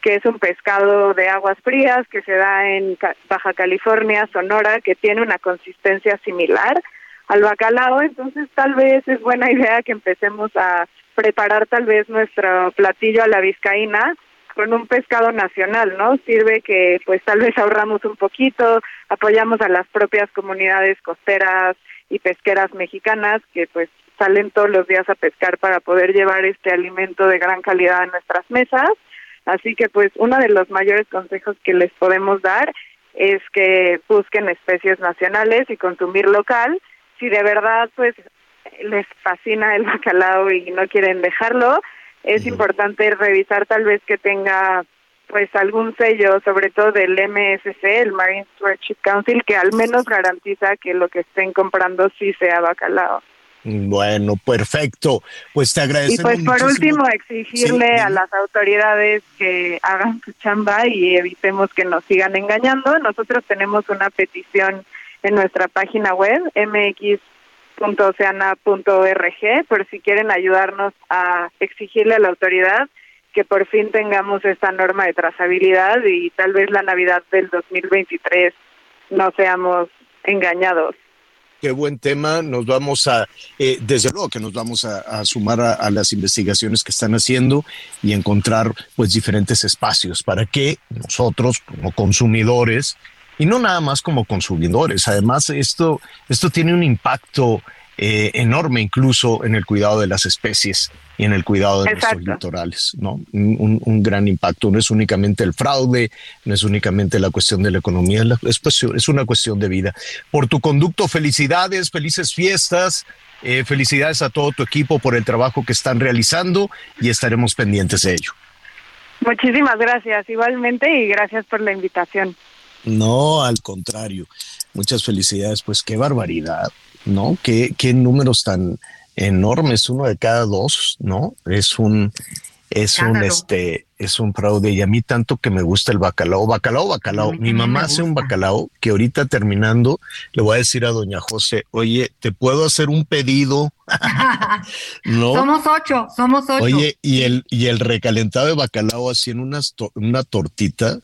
que es un pescado de aguas frías que se da en Baja California, Sonora, que tiene una consistencia similar al bacalao, entonces tal vez es buena idea que empecemos a preparar tal vez nuestro platillo a la vizcaína con un pescado nacional, ¿no? Sirve que pues tal vez ahorramos un poquito, apoyamos a las propias comunidades costeras y pesqueras mexicanas que pues salen todos los días a pescar para poder llevar este alimento de gran calidad a nuestras mesas. Así que pues uno de los mayores consejos que les podemos dar es que busquen especies nacionales y consumir local si de verdad pues les fascina el bacalao y no quieren dejarlo, es importante revisar tal vez que tenga pues algún sello, sobre todo del MSC, el Marine Stewardship Council, que al menos garantiza que lo que estén comprando sí sea bacalao. Bueno, perfecto. Pues te agradezco. Y pues por último, exigirle a las autoridades que hagan su chamba y evitemos que nos sigan engañando. Nosotros tenemos una petición en nuestra página web mx.oceana.org por si quieren ayudarnos a exigirle a la autoridad que por fin tengamos esta norma de trazabilidad y tal vez la Navidad del 2023 no seamos engañados. Qué buen tema. Nos vamos a, eh, desde luego que nos vamos a, sumar a, a, las investigaciones que están haciendo y encontrar pues diferentes espacios para que nosotros como consumidores y no nada más como consumidores. Además, esto, esto tiene un impacto eh, enorme incluso en el cuidado de las especies y en el cuidado de nuestros litorales, ¿no? Un, un, gran impacto. No es únicamente el fraude, no es únicamente la cuestión de la economía, es, pues, es una cuestión de vida. Por tu conducto, felicidades, felices fiestas. Eh, felicidades a todo tu equipo por el trabajo que están realizando y estaremos pendientes de ello. Muchísimas gracias, igualmente, y gracias por la invitación. No, al contrario. Muchas felicidades, pues qué barbaridad, ¿no? Qué, qué números tan enormes, uno de cada dos, ¿no? Es un, es un este es un fraude y a mí tanto que me gusta el bacalao, bacalao, bacalao. Mi mamá hace un bacalao que ahorita terminando le voy a decir a doña José, oye, ¿te puedo hacer un pedido? no. Somos ocho, somos ocho. Oye, y el, y el recalentado de bacalao así en una, una tortita,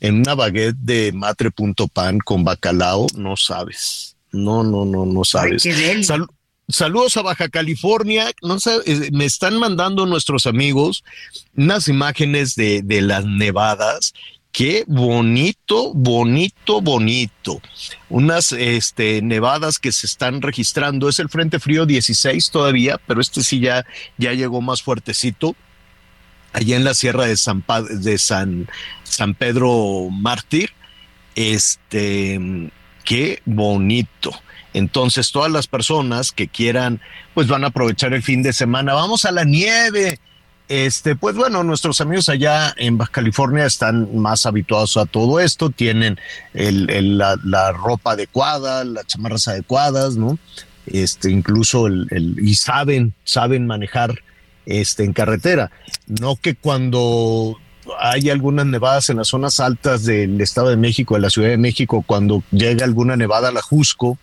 en una baguette de matre.pan con bacalao, no sabes. No, no, no, no sabes. saludos a Baja California. No eh, me están mandando nuestros amigos unas imágenes de, de las nevadas qué bonito, bonito, bonito. Unas este, nevadas que se están registrando. Es el Frente Frío 16 todavía, pero este sí ya, ya llegó más fuertecito allá en la sierra de San, de San, San Pedro Mártir. Este, qué bonito. Entonces, todas las personas que quieran, pues van a aprovechar el fin de semana. Vamos a la nieve. Este, pues bueno, nuestros amigos allá en Baja California están más habituados a todo esto, tienen la, la, ropa adecuada, las chamarras adecuadas, ¿no? Este, incluso el, el, y saben, saben manejar este, en carretera. No que cuando hay algunas nevadas en las zonas altas del Estado de México, de la Ciudad de México, cuando llega alguna nevada a la Jusco,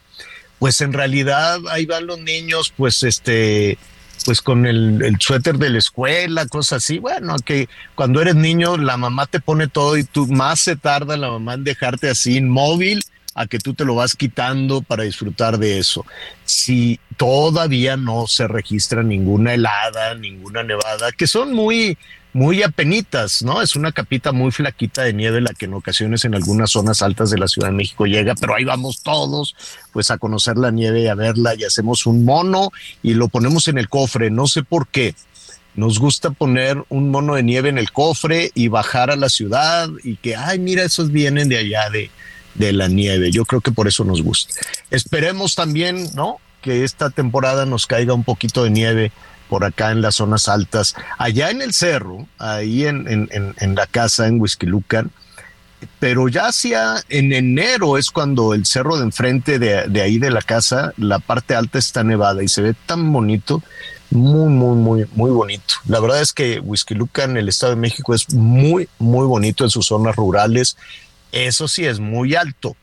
pues en realidad ahí van los niños, pues este, pues con el, el, suéter de la escuela, cosas así. Bueno, que cuando eres niño la mamá te pone todo y tú más se tarda la mamá en dejarte así inmóvil a que tú te lo vas quitando para disfrutar de eso. Si todavía no se registra ninguna helada, ninguna nevada, que son muy, muy apenitas, ¿no? Es una capita muy flaquita de nieve la que en ocasiones en algunas zonas altas de la Ciudad de México llega, pero ahí vamos todos, pues a conocer la nieve y a verla y hacemos un mono y lo ponemos en el cofre, no sé por qué. Nos gusta poner un mono de nieve en el cofre y bajar a la ciudad y que, ay, mira, esos vienen de allá de, de la nieve. Yo creo que por eso nos gusta. Esperemos también, ¿no? Que esta temporada nos caiga un poquito de nieve por acá en las zonas altas. Allá en el cerro, ahí en, en, en la casa en Huizquilucan, pero ya hacia en enero es cuando el cerro de enfrente de, de, ahí de la casa, la parte alta está nevada y se ve tan bonito, muy, muy, muy, muy bonito. La verdad es que Huizquiluca en el Estado de México es muy, muy bonito en sus zonas rurales. Eso sí, es muy alto.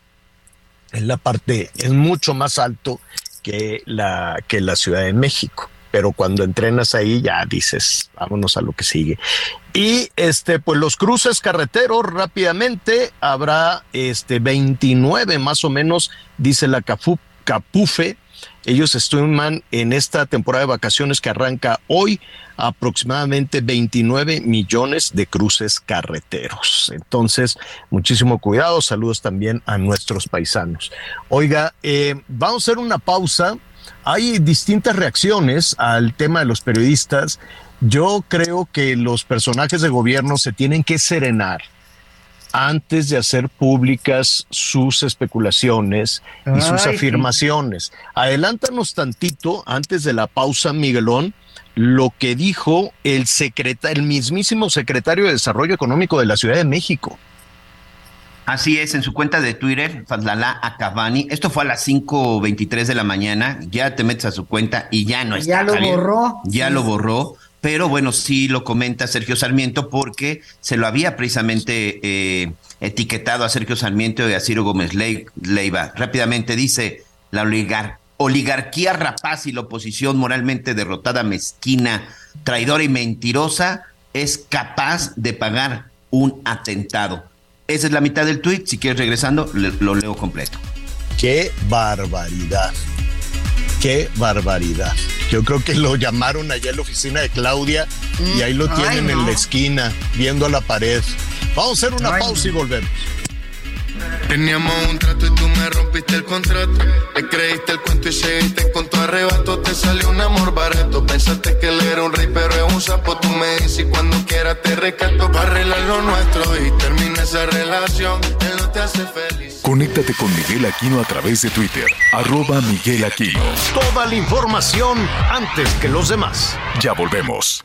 En la parte, es mucho más alto que la, que la Ciudad de México pero cuando entrenas ahí ya dices, vámonos a lo que sigue. Y este, pues los cruces carreteros rápidamente habrá este 29 más o menos, dice la Capufe. Ellos estiman en esta temporada de vacaciones que arranca hoy aproximadamente 29 millones de cruces carreteros. Entonces, muchísimo cuidado. Saludos también a nuestros paisanos. Oiga, eh, vamos a hacer una pausa hay distintas reacciones al tema de los periodistas. Yo creo que los personajes de gobierno se tienen que serenar antes de hacer públicas sus especulaciones y sus afirmaciones. Adelántanos tantito, antes de la pausa, Miguelón, lo que dijo el, el mismísimo secretario de Desarrollo Económico de la Ciudad de México. Así es, en su cuenta de Twitter, Fadlala Acabani. Esto fue a las 5.23 de la mañana. Ya te metes a su cuenta y ya no está. Ya lo borró. Ya lo borró. Pero bueno, sí lo comenta Sergio Sarmiento porque se lo había precisamente eh, etiquetado a Sergio Sarmiento y a Ciro Gómez Leiva. Rápidamente dice, la oligarquía rapaz y la oposición moralmente derrotada, mezquina, traidora y mentirosa es capaz de pagar un atentado. Esa es la mitad del tweet. Si quieres regresando, lo leo completo. Qué barbaridad. Qué barbaridad. Yo creo que lo llamaron allá en la oficina de Claudia y ahí lo mm. tienen en la esquina, viendo a la pared. Vamos a hacer una pausa y volvemos. Teníamos un trato y tú me rompiste el contrato. Le creíste el cuento y seguiste con tu arrebato. Te salió un amor barato. Pensaste que él era un rey, pero es un sapo. Tú me dices y cuando quieras te rescato para arreglar lo nuestro y termina esa relación. Él no te hace feliz. Conéctate con Miguel Aquino a través de Twitter. Arroba Miguel Aquino. Toda la información antes que los demás. Ya volvemos.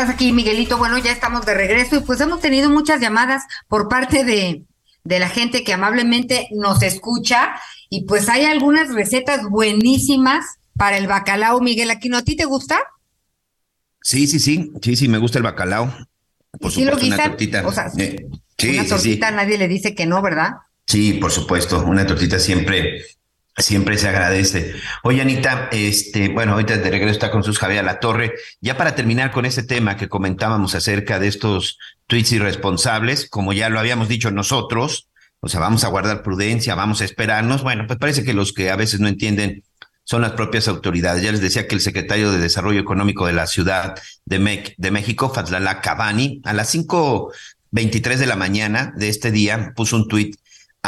Estás aquí, Miguelito. Bueno, ya estamos de regreso y pues hemos tenido muchas llamadas por parte de, de la gente que amablemente nos escucha y pues hay algunas recetas buenísimas para el bacalao, Miguel Aquino. ¿A ti te gusta? Sí, sí, sí, sí, sí, me gusta el bacalao. Por ¿Sí supuesto, una tortita. O sea, eh, sí, una tortita nadie le dice que no, ¿verdad? Sí, por supuesto, una tortita siempre Siempre se agradece. Oye, Anita, este, bueno, ahorita de regreso está con sus Javier La Torre. Ya para terminar con ese tema que comentábamos acerca de estos tweets irresponsables, como ya lo habíamos dicho nosotros, o sea, vamos a guardar prudencia, vamos a esperarnos. Bueno, pues parece que los que a veces no entienden son las propias autoridades. Ya les decía que el secretario de Desarrollo Económico de la Ciudad de, de México, Fazlala Cabani, a las 5.23 de la mañana de este día puso un tuit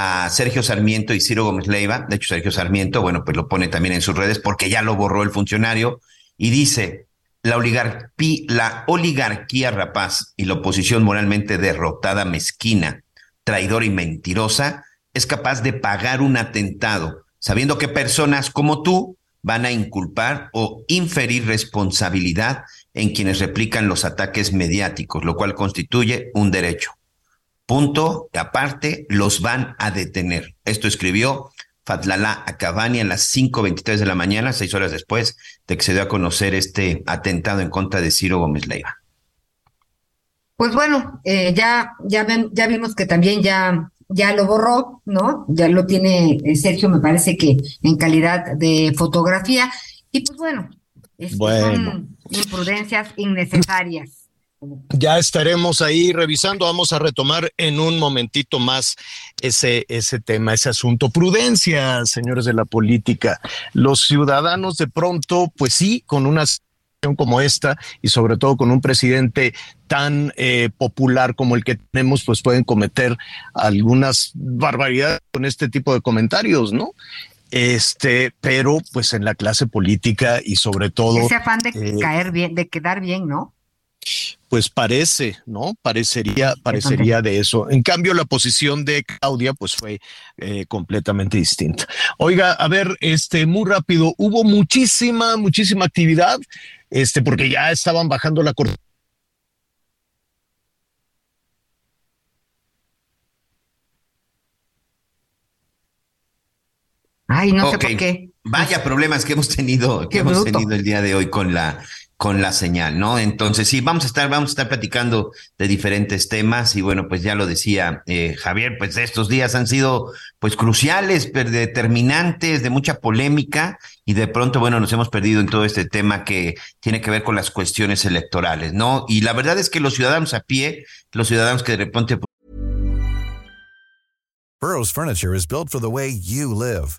a Sergio Sarmiento y Ciro Gómez Leiva. De hecho, Sergio Sarmiento, bueno, pues lo pone también en sus redes porque ya lo borró el funcionario y dice, la, oligarquía, la oligarquía rapaz y la oposición moralmente derrotada, mezquina, traidora y mentirosa es capaz de pagar un atentado, sabiendo que personas como tú van a inculpar o inferir responsabilidad en quienes replican los ataques mediáticos, lo cual constituye un derecho. Punto, aparte, los van a detener. Esto escribió Fatlala Acabani a las 5.23 de la mañana, seis horas después de que se dio a conocer este atentado en contra de Ciro Gómez Leiva. Pues bueno, eh, ya, ya, ya vimos que también ya, ya lo borró, ¿no? Ya lo tiene eh, Sergio, me parece que en calidad de fotografía. Y pues bueno, son imprudencias innecesarias. Ya estaremos ahí revisando. Vamos a retomar en un momentito más ese, ese tema, ese asunto. Prudencia, señores de la política. Los ciudadanos de pronto, pues sí, con una situación como esta y sobre todo con un presidente tan eh, popular como el que tenemos, pues pueden cometer algunas barbaridades con este tipo de comentarios, ¿no? Este, pero pues en la clase política y sobre todo. Ese afán de eh, caer bien, de quedar bien, ¿no? Pues parece, ¿no? Parecería, parecería de eso. En cambio, la posición de Claudia, pues fue eh, completamente distinta. Oiga, a ver, este, muy rápido, hubo muchísima, muchísima actividad, este, porque ya estaban bajando la cortina. Ay, no sé por qué. Vaya problemas que hemos tenido, que hemos tenido el día de hoy con la con la señal, ¿no? Entonces, sí, vamos a estar, vamos a estar platicando de diferentes temas y bueno, pues ya lo decía eh, Javier, pues estos días han sido pues cruciales, determinantes, de mucha polémica y de pronto, bueno, nos hemos perdido en todo este tema que tiene que ver con las cuestiones electorales, ¿no? Y la verdad es que los ciudadanos a pie, los ciudadanos que de repente... Burroughs Furniture is built for the way you live.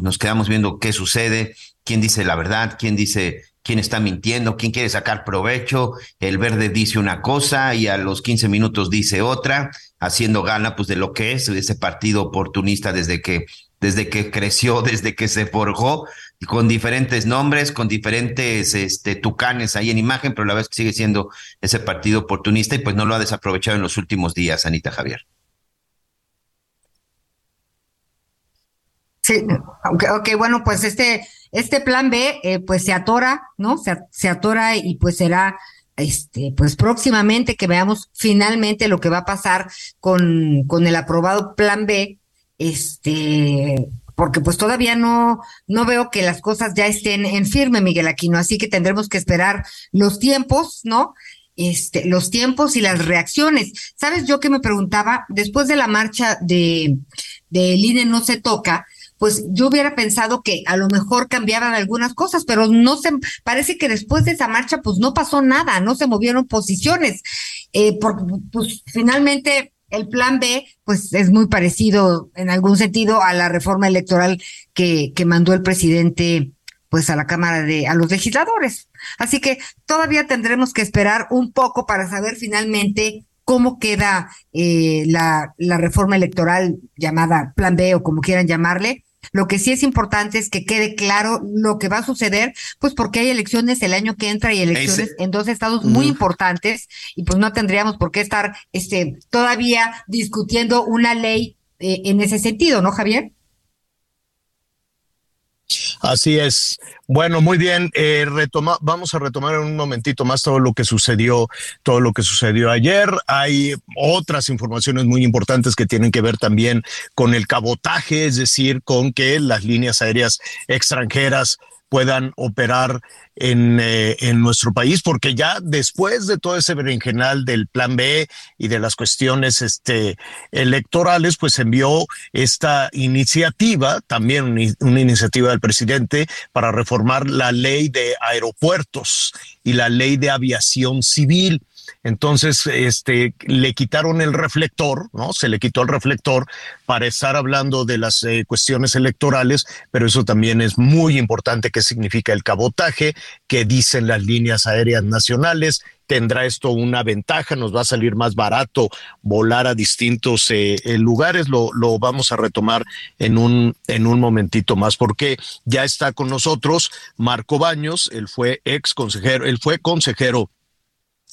Nos quedamos viendo qué sucede, quién dice la verdad, quién dice quién está mintiendo, quién quiere sacar provecho. El verde dice una cosa y a los 15 minutos dice otra, haciendo gana pues de lo que es ese partido oportunista desde que desde que creció, desde que se forjó, con diferentes nombres, con diferentes este, tucanes ahí en imagen, pero la vez que sigue siendo ese partido oportunista y pues no lo ha desaprovechado en los últimos días, Anita Javier. Sí, aunque, okay, bueno, pues este, este plan B, eh, pues se atora, ¿no? Se, se atora y pues será, este, pues próximamente que veamos finalmente lo que va a pasar con, con el aprobado plan B, este, porque pues todavía no, no veo que las cosas ya estén en firme, Miguel Aquino, así que tendremos que esperar los tiempos, ¿no? Este, los tiempos y las reacciones. ¿Sabes yo que me preguntaba? Después de la marcha de, de el INE no se toca, pues yo hubiera pensado que a lo mejor cambiaban algunas cosas, pero no se, parece que después de esa marcha, pues no pasó nada, no se movieron posiciones, eh, porque pues finalmente el plan B, pues es muy parecido en algún sentido a la reforma electoral que, que mandó el presidente pues a la Cámara de, a los legisladores. Así que todavía tendremos que esperar un poco para saber finalmente cómo queda eh, la, la reforma electoral llamada Plan B o como quieran llamarle, lo que sí es importante es que quede claro lo que va a suceder, pues porque hay elecciones el año que entra y elecciones en dos estados muy importantes y pues no tendríamos por qué estar este todavía discutiendo una ley eh, en ese sentido, ¿no, Javier? Así es. Bueno, muy bien. Eh, retoma, vamos a retomar en un momentito más todo lo que sucedió, todo lo que sucedió ayer. Hay otras informaciones muy importantes que tienen que ver también con el cabotaje, es decir, con que las líneas aéreas extranjeras puedan operar en, eh, en, nuestro país, porque ya después de todo ese berenjenal del plan B y de las cuestiones este, electorales, pues envió esta iniciativa, también una iniciativa del presidente, para reformar la ley de aeropuertos y la ley de aviación civil. Entonces, este, le quitaron el reflector, ¿no? Se le quitó el reflector para estar hablando de las eh, cuestiones electorales, pero eso también es muy importante. ¿Qué significa el cabotaje? ¿Qué dicen las líneas aéreas nacionales? tendrá esto una ventaja, nos va a salir más barato volar a distintos eh, eh, lugares, lo, lo, vamos a retomar en un, en un momentito más, porque ya está con nosotros Marco Baños, él fue ex consejero, él fue consejero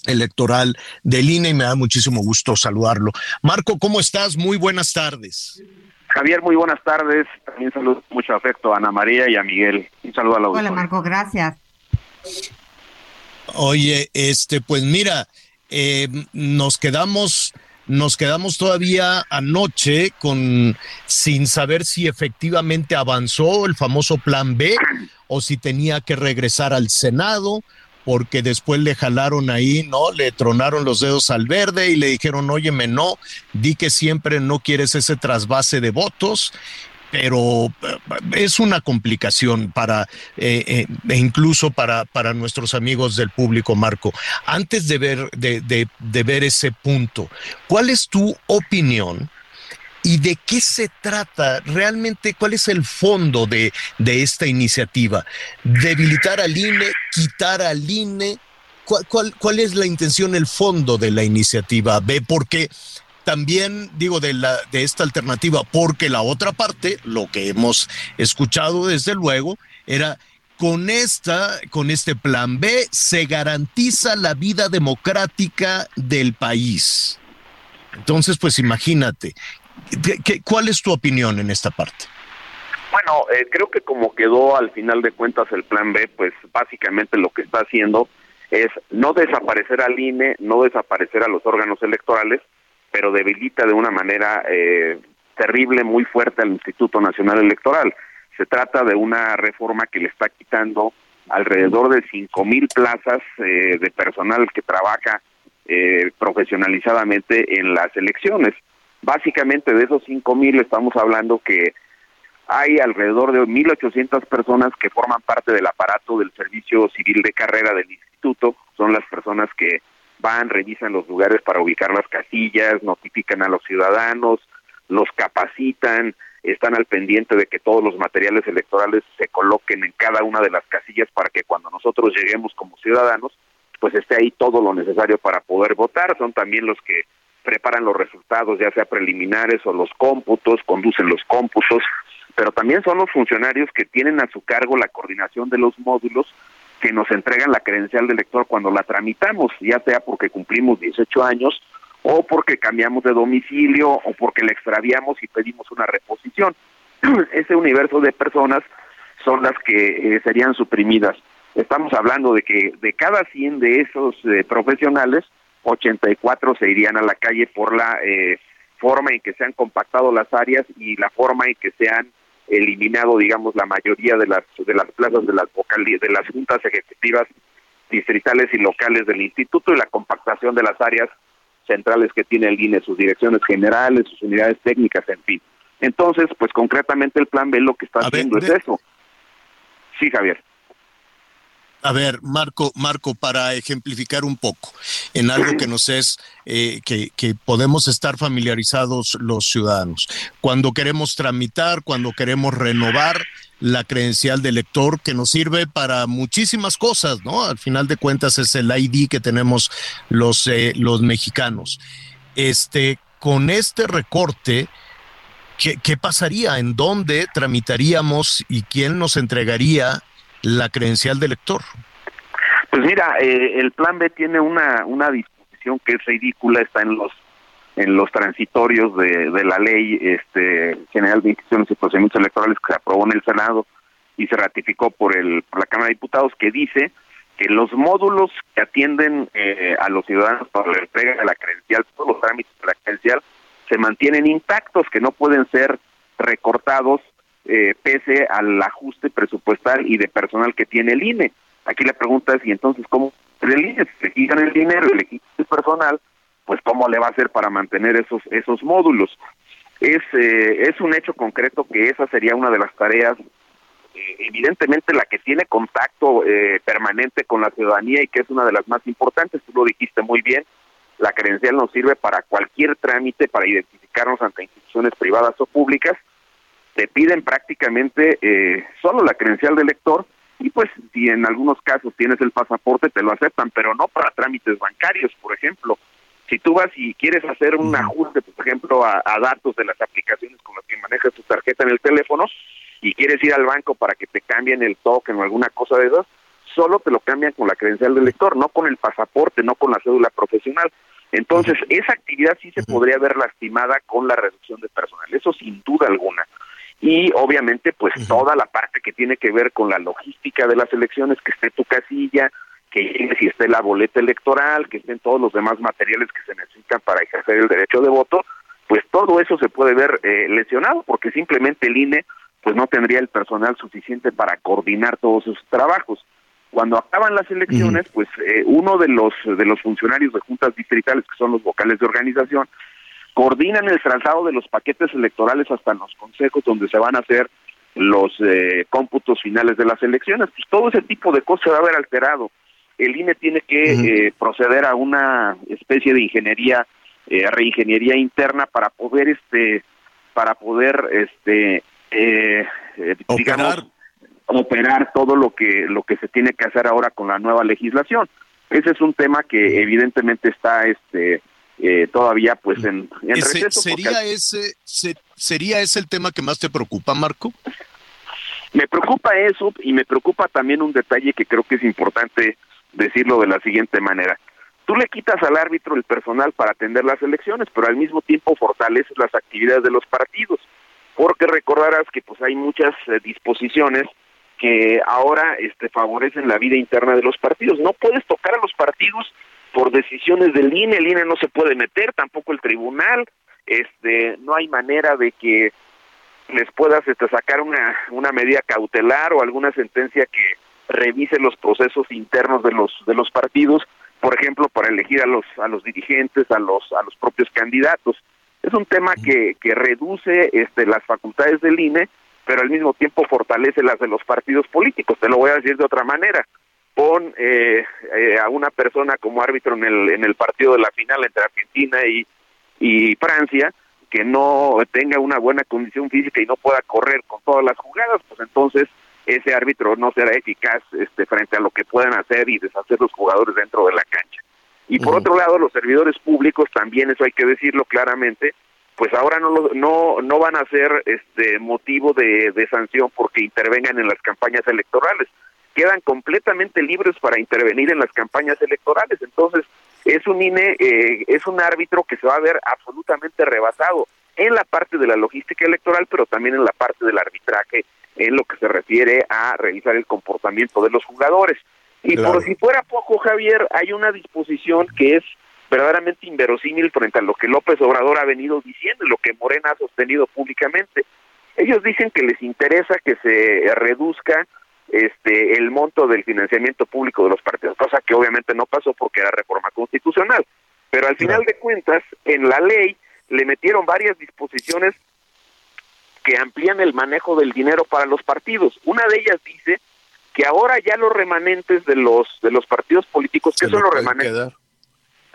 electoral del INE y me da muchísimo gusto saludarlo. Marco, ¿cómo estás? Muy buenas tardes. Javier, muy buenas tardes. También saludo mucho afecto a Ana María y a Miguel. Un saludo a la Hola, Marco, gracias. Oye, este, pues mira, eh, nos quedamos nos quedamos todavía anoche con sin saber si efectivamente avanzó el famoso plan B o si tenía que regresar al Senado porque después le jalaron ahí, ¿no? Le tronaron los dedos al verde y le dijeron, óyeme, no, di que siempre no quieres ese trasvase de votos pero eh, es una complicación para eh, eh, e incluso para, para nuestros amigos del público, Marco. Antes de ver, de, de, ver ese punto, ¿cuál es tu opinión? ¿Y de qué se trata realmente? ¿Cuál es el fondo de, de esta iniciativa? ¿Debilitar al INE? ¿Quitar al INE? ¿Cuál, cuál, cuál es la intención, el fondo de la iniciativa? ¿Ve? Porque también digo de la de esta alternativa porque la otra parte lo que hemos escuchado desde luego era con esta con este plan B se garantiza la vida democrática del país. Entonces, pues imagínate, ¿qué, cuál es tu opinión en esta parte? Bueno, eh, creo que como quedó al final de cuentas el plan B, pues básicamente lo que está haciendo es no desaparecer al INE, no desaparecer a los órganos electorales, pero debilita de una manera eh, terrible, muy fuerte al Instituto Nacional Electoral. Se trata de una reforma que le está quitando alrededor de cinco mil plazas eh, de personal que trabaja eh, profesionalizadamente en las elecciones. Básicamente de esos cinco mil estamos hablando que hay alrededor de 1.800 personas que forman parte del aparato del servicio civil de carrera del instituto, son las personas que van, revisan los lugares para ubicar las casillas, notifican a los ciudadanos, los capacitan, están al pendiente de que todos los materiales electorales se coloquen en cada una de las casillas para que cuando nosotros lleguemos como ciudadanos, pues esté ahí todo lo necesario para poder votar. Son también los que preparan los resultados, ya sea preliminares o los cómputos, conducen los cómputos, pero también son los funcionarios que tienen a su cargo la coordinación de los módulos que nos entregan la credencial de elector cuando la tramitamos, ya sea porque cumplimos 18 años o porque cambiamos de domicilio o porque la extraviamos y pedimos una reposición. Ese universo de personas son las que eh, serían suprimidas. Estamos hablando de que de cada 100 de esos eh, profesionales, 84 se irían a la calle por la eh, forma en que se han compactado las áreas y la forma en que se han eliminado, digamos, la mayoría de las de las plazas de las de las juntas ejecutivas distritales y locales del instituto y la compactación de las áreas centrales que tiene el INE, sus direcciones generales, sus unidades técnicas, en fin. Entonces, pues concretamente el plan B lo que está haciendo es eso. Sí, Javier. A ver, Marco, Marco, para ejemplificar un poco en algo que nos es eh, que, podemos estar familiarizados los ciudadanos. Cuando queremos tramitar, cuando queremos renovar la credencial de elector, que nos sirve para muchísimas cosas, ¿no? Al final de cuentas es el ID que tenemos los, eh, los mexicanos. Este, con este recorte, ¿qué, ¿qué pasaría? ¿En dónde tramitaríamos y quién nos entregaría la credencial de elector? Pues mira, eh, el plan B tiene una, una disposición que es ridícula, está en los en los transitorios de, de la ley este, general de instituciones y procedimientos electorales que se aprobó en el Senado y se ratificó por, el, por la Cámara de Diputados, que dice que los módulos que atienden eh, a los ciudadanos para la entrega de la credencial, todos los trámites de la credencial, se mantienen intactos, que no pueden ser recortados eh, pese al ajuste presupuestal y de personal que tiene el INE. Aquí la pregunta es, ¿y entonces cómo el INE? Si le quitan el dinero y le quitan el personal, pues cómo le va a hacer para mantener esos esos módulos. Es, eh, es un hecho concreto que esa sería una de las tareas, eh, evidentemente la que tiene contacto permanente con la ciudadanía y que es una de las más importantes, tú lo dijiste muy bien, la credencial nos sirve para cualquier trámite, para identificarnos ante instituciones privadas o públicas, te piden prácticamente eh, solo la credencial de lector y pues si en algunos casos tienes el pasaporte te lo aceptan, pero no para trámites bancarios, por ejemplo. Si tú vas y quieres hacer un ajuste, por ejemplo, a, datos de las aplicaciones con las que manejas tu tarjeta en el teléfono y quieres ir al banco para que te cambien el token o alguna cosa de esas, solo te lo cambian con la credencial de lector, no con el pasaporte, no con la cédula profesional. Entonces, esa actividad sí se podría ver lastimada con la reducción de personal, eso sin duda alguna y obviamente pues toda la parte que tiene que ver con la logística de las elecciones, que esté tu casilla, que llegue si esté la boleta electoral, que estén todos los demás materiales que se necesitan para ejercer el derecho de voto, pues todo eso se puede ver eh, lesionado porque simplemente el INE pues no tendría el personal suficiente para coordinar todos esos trabajos. Cuando acaban las elecciones, pues eh, uno de los de los funcionarios de juntas distritales, que son los vocales de organización, coordinan el traslado de los paquetes electorales hasta los consejos donde se van a hacer los eh, cómputos finales de las elecciones. Pues todo ese tipo de cosas se va a ver alterado. El INE tiene que eh, proceder a una especie de ingeniería, eh, reingeniería interna para poder, este, para poder, este, eh, digamos, operar todo lo que lo que se tiene que hacer ahora con la nueva legislación. Ese es un tema que evidentemente está, este, eh, todavía pues en, en Ese- receso, ¿Sería porque- ese se- sería ese el tema que más te preocupa, Marco? Me preocupa eso y me preocupa también un detalle que creo que es importante decirlo de la siguiente manera. Tú le quitas al árbitro el personal para atender las elecciones, pero al mismo tiempo fortaleces las actividades de los partidos, porque recordarás que pues hay muchas eh, disposiciones que ahora este favorecen la vida interna de los partidos. No puedes tocar a los partidos por decisiones del INE, el INE no se puede meter, tampoco el tribunal, este no hay manera de que les puedas este, sacar una, una medida cautelar o alguna sentencia que revise los procesos internos de los de los partidos, por ejemplo, para elegir a los a los dirigentes, a los a los propios candidatos. Es un tema que, que reduce este las facultades del INE, pero al mismo tiempo fortalece las de los partidos políticos. Te lo voy a decir de otra manera. Pon eh, eh, a una persona como árbitro en el en el partido de la final entre Argentina y y Francia que no tenga una buena condición física y no pueda correr con todas las jugadas, pues entonces ese árbitro no será eficaz este frente a lo que puedan hacer y deshacer los jugadores dentro de la cancha. Y por otro lado, los servidores públicos también eso hay que decirlo claramente, pues ahora no lo- no no van a ser este motivo de, de sanción porque intervengan en las campañas electorales. Quedan completamente libres para intervenir en las campañas electorales. Entonces, es un INE, eh, es un árbitro que se va a ver absolutamente rebasado en la parte de la logística electoral, pero también en la parte del arbitraje, en lo que se refiere a revisar el comportamiento de los jugadores. Y Claro. por si fuera poco, Javier, hay una disposición que es verdaderamente inverosímil frente a lo que López Obrador ha venido diciendo y lo que Morena ha sostenido públicamente. Ellos dicen que les interesa que se reduzca este el monto del financiamiento público de los partidos, cosa que obviamente no pasó porque era reforma constitucional. Pero al final de cuentas, en la ley le metieron varias disposiciones que amplían el manejo del dinero para los partidos. Una de ellas dice que ahora ya los remanentes de los de los partidos políticos, que son lo los remanentes? quedar.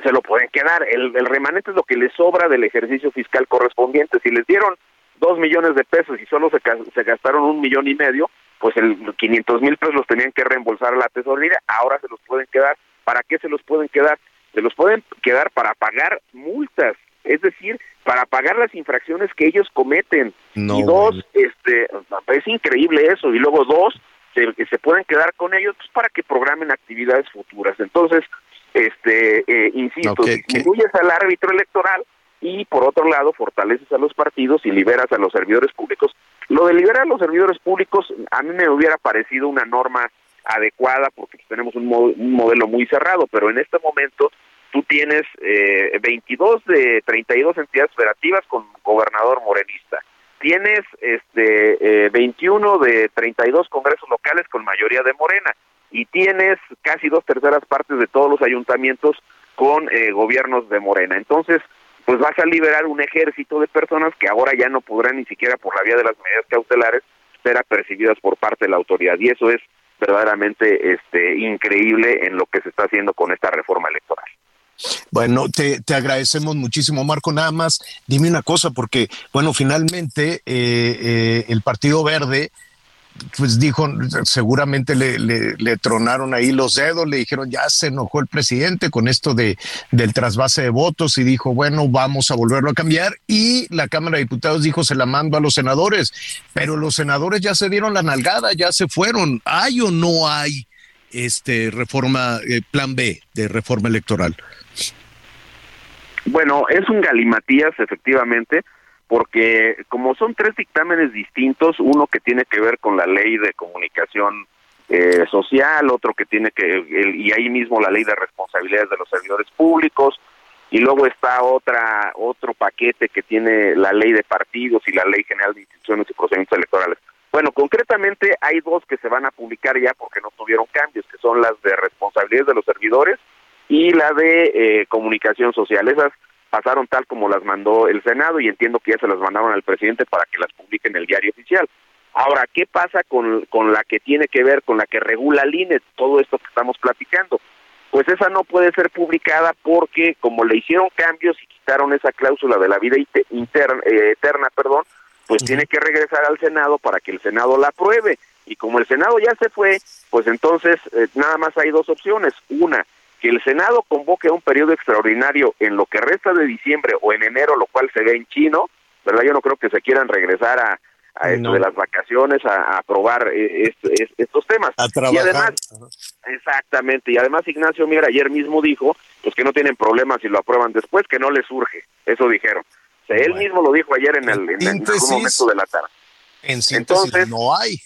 se lo pueden quedar. El, el remanente es lo que les sobra del ejercicio fiscal correspondiente. Si les dieron dos millones de pesos y solo se, se gastaron un millón y medio, pues el 500 mil pesos los tenían que reembolsar a la tesorería. Ahora se los pueden quedar. ¿Para qué se los pueden quedar? Se los pueden quedar para pagar multas, es decir, para pagar las infracciones que ellos cometen. No, y dos, este, es increíble eso. Y luego dos, se, se pueden quedar con ellos pues, para que programen actividades futuras. Entonces, este, eh, insisto, Ok, ¿qué? disminuyes al árbitro electoral y por otro lado fortaleces a los partidos y liberas a los servidores públicos. Lo de liberar a los servidores públicos a mí me hubiera parecido una norma adecuada porque pues, tenemos un, mo- un modelo muy cerrado, pero en este momento tú tienes eh, 22 de 32 entidades federativas con gobernador morenista. Tienes este eh, 21 de 32 congresos locales con mayoría de Morena y tienes casi dos terceras partes de todos los ayuntamientos con eh, gobiernos de Morena. Entonces, pues vas a liberar un ejército de personas que ahora ya no podrán ni siquiera por la vía de las medidas cautelares ser apercibidas por parte de la autoridad y eso es verdaderamente este increíble en lo que se está haciendo con esta reforma electoral. Bueno, te, te agradecemos muchísimo, Marco. Nada más, dime una cosa, porque, bueno, finalmente eh, eh, el Partido Verde, pues dijo, seguramente le, le, le tronaron ahí los dedos, le dijeron, ya se enojó el presidente con esto de, del trasvase de votos y dijo, bueno, vamos a volverlo a cambiar. Y la Cámara de Diputados dijo, se la mando a los senadores, pero los senadores ya se dieron la nalgada, ya se fueron. ¿Hay o no hay este reforma, eh, plan B de reforma electoral? Bueno, es un galimatías, efectivamente, porque como son tres dictámenes distintos, uno que tiene que ver con la ley de comunicación eh, social, otro que tiene que, y ahí mismo la ley de responsabilidades de los servidores públicos, y luego está otra otro paquete que tiene la ley de partidos y la ley general de instituciones y procedimientos electorales. Bueno, concretamente hay dos que se van a publicar ya porque no tuvieron cambios, que son las de responsabilidades de los servidores y la de eh, comunicación social. Esas pasaron tal como las mandó el Senado y entiendo que ya se las mandaron al presidente para que las publique en el diario oficial. Ahora, ¿qué pasa con, con la que tiene que ver, con la que regula el INE, todo esto que estamos platicando? Pues esa no puede ser publicada porque como le hicieron cambios y quitaron esa cláusula de la vida interna, eh, eterna, perdón, pues tiene que regresar al Senado para que el Senado la apruebe. Y como el Senado ya se fue, pues entonces eh, nada más hay dos opciones. Una, que el Senado convoque un periodo extraordinario en lo que resta de diciembre o en enero, lo cual se ve en chino, ¿verdad? Yo no creo que se quieran regresar a, a esto de las vacaciones a, aprobar eh, estos temas. Y además, exactamente, y además Ignacio Mier ayer mismo dijo, pues que no tienen problemas si lo aprueban después, que no les surge, eso dijeron. O sea, él mismo lo dijo ayer en, el, en, algún momento de la tarde. En síntesis Entonces, no hay.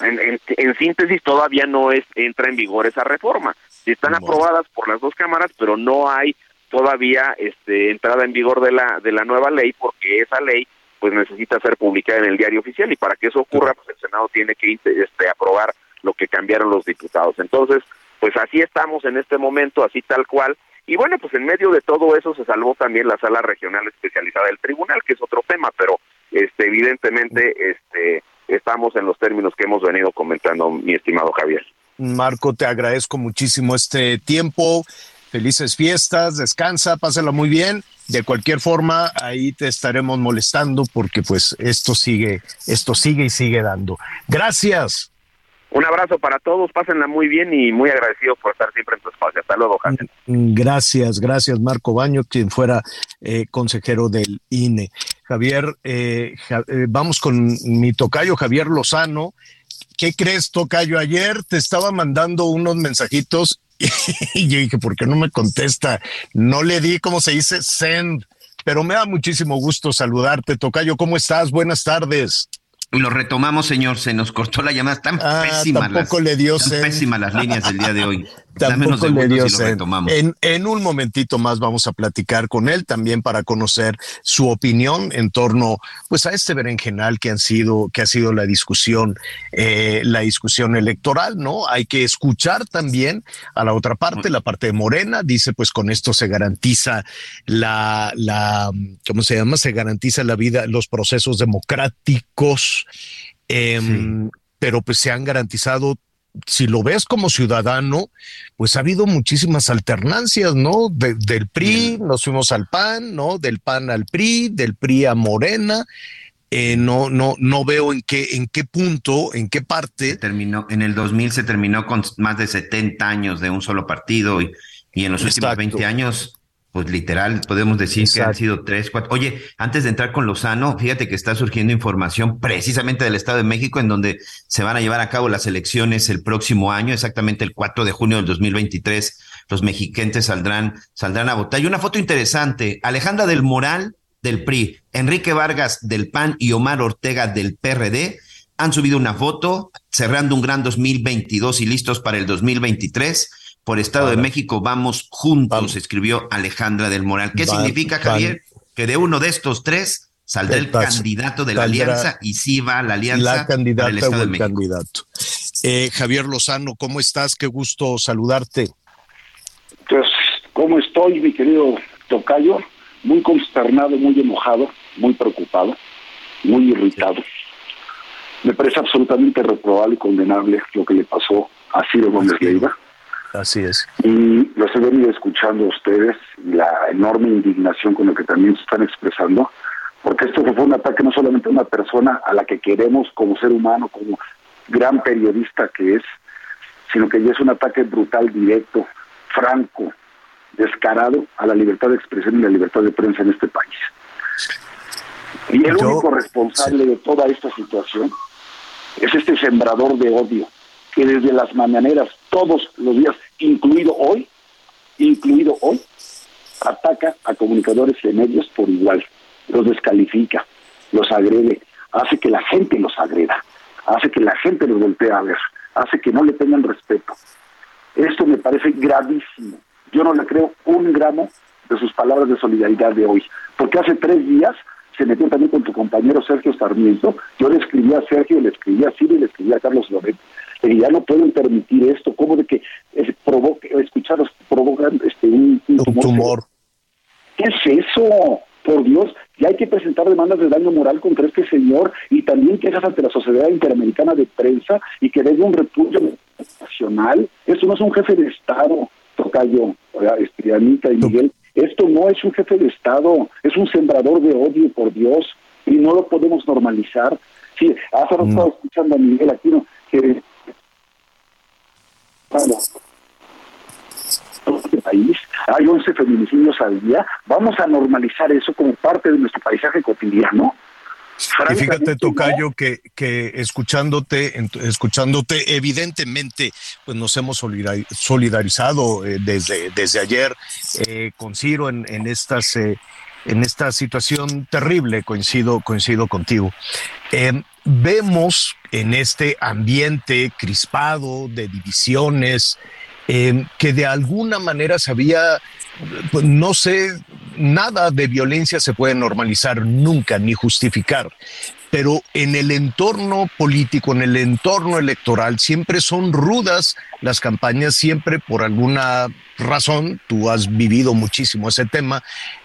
En, en, síntesis todavía no es entra en vigor esa reforma. Están aprobadas por las dos cámaras, pero no hay todavía este entrada en vigor de la de la nueva ley porque esa ley pues necesita ser publicada en el diario oficial y para que eso ocurra pues el Senado tiene que este, aprobar lo que cambiaron los diputados. Entonces, pues así estamos en este momento, así tal cual. Y bueno, pues en medio de todo eso se salvó también la sala regional especializada del tribunal, que es otro tema, pero este evidentemente este estamos en los términos que hemos venido comentando, mi estimado Javier. Marco, te agradezco muchísimo este tiempo. Felices fiestas, descansa, pásala muy bien de cualquier forma, ahí te estaremos molestando porque pues esto sigue, esto sigue y sigue dando. Gracias. Un abrazo para todos, pásenla muy bien y muy agradecido por estar siempre en tu espacio. Hasta luego, Javier. Gracias, gracias Marco Baño, quien fuera eh, consejero del INE. Javier, eh, eh, vamos con mi tocayo Javier Lozano. ¿Qué crees, tocayo? Ayer te estaba mandando unos mensajitos y yo dije, ¿por qué no me contesta? No le di, ¿cómo se dice? Send. Pero me da muchísimo gusto saludarte, Tocayo. ¿Cómo estás? Buenas tardes. Lo retomamos, señor. Se nos cortó la llamada. Tan ah, pésimas las, le dio pésimas las líneas del día de hoy. Tampoco le dio en, en, un momentito más vamos a platicar con él también para conocer su opinión en torno, pues, a este berenjenal que han sido, que ha sido la discusión, eh, la discusión electoral, ¿no? Hay que escuchar también a la otra parte, la parte de Morena. Dice, pues, con esto se garantiza la, la, ¿cómo se llama? Se garantiza la vida, los procesos democráticos Em, pero pues se han garantizado si lo ves como ciudadano, pues ha habido muchísimas alternancias, ¿no? del PRI, nos fuimos al PAN, ¿no? Del PAN al PRI, del PRI a Morena. Eh, no, no, no veo en qué, en qué punto, en qué parte. terminó, en el 2000 se terminó con más de 70 años de un solo partido y, y en los últimos 20 años pues literal, podemos decir que han sido tres, cuatro. Oye, antes de entrar con Lozano, fíjate que está surgiendo información precisamente del Estado de México, en donde se van a llevar a cabo las elecciones el próximo año, exactamente el 4 de junio del 2023. Los mexiquenses saldrán, saldrán a votar. Y una foto interesante, Alejandra del Moral del PRI, Enrique Vargas del PAN y Omar Ortega del PRD han subido una foto cerrando un gran 2022 y listos para el 2023 por Estado de México vamos juntos, escribió Alejandra del Moral. ¿Qué significa, Javier? Que de uno de estos tres saldrá el, candidato de la alianza y sí va la alianza la candidata Estado el candidato. Eh, Javier Lozano, ¿cómo estás? Qué gusto saludarte. Pues, ¿cómo estoy, mi querido Tocayo? Muy consternado, muy enojado, muy preocupado, muy irritado. Me parece absolutamente reprobable y condenable lo que le pasó a Ciro Gómez Leiva Así es. Y los he venido escuchando a ustedes, la enorme indignación con la que también se están expresando, porque esto fue un ataque no solamente a una persona a la que queremos como ser humano, como gran periodista que es, sino que ya es un ataque brutal, directo, franco, descarado a la libertad de expresión y la libertad de prensa en este país. Y el único responsable de toda esta situación es este sembrador de odio que desde las mañaneras todos los días, incluido hoy, incluido hoy, ataca a comunicadores y medios por igual, los descalifica, los agrede, hace que la gente los agreda, hace que la gente los voltee a ver, hace que no le tengan respeto. Esto me parece gravísimo. Yo no le creo un gramo de sus palabras de solidaridad de hoy, porque hace tres días se metió también con tu compañero Sergio Sarmiento. Yo le escribí a Sergio, le escribí a Silvia y le escribí a Carlos Loret. Que ya no pueden permitir esto, como de que es, provoque, escucharlos provocan este, un, tumor. ¿Qué es eso? Por Dios, ya hay que presentar demandas de daño moral contra este señor y también quejas ante la Sociedad Interamericana de Prensa y que debe un repudio nacional. Eso no es un jefe de Estado, Tocayo, este, Anita y Miguel. Esto no es un jefe de Estado, es un sembrador de odio, por Dios, y no lo podemos normalizar. Sí, hace rato estaba escuchando a Miguel Aquino que este país hay 11 feminicidios al día, vamos a normalizar eso como parte de nuestro paisaje cotidiano. Y fíjate, Tocayo, que, que escuchándote, escuchándote, evidentemente, pues nos hemos solidarizado eh, desde, desde ayer eh, con Ciro en, en estas eh, en esta situación terrible, coincido, coincido contigo. vemos en este ambiente crispado de divisiones, que de alguna manera se había, pues, no sé, nada de violencia se puede normalizar nunca ni justificar. Pero en el entorno político, en el entorno electoral, siempre son rudas las campañas, siempre por alguna razón, tú has vivido muchísimo ese tema,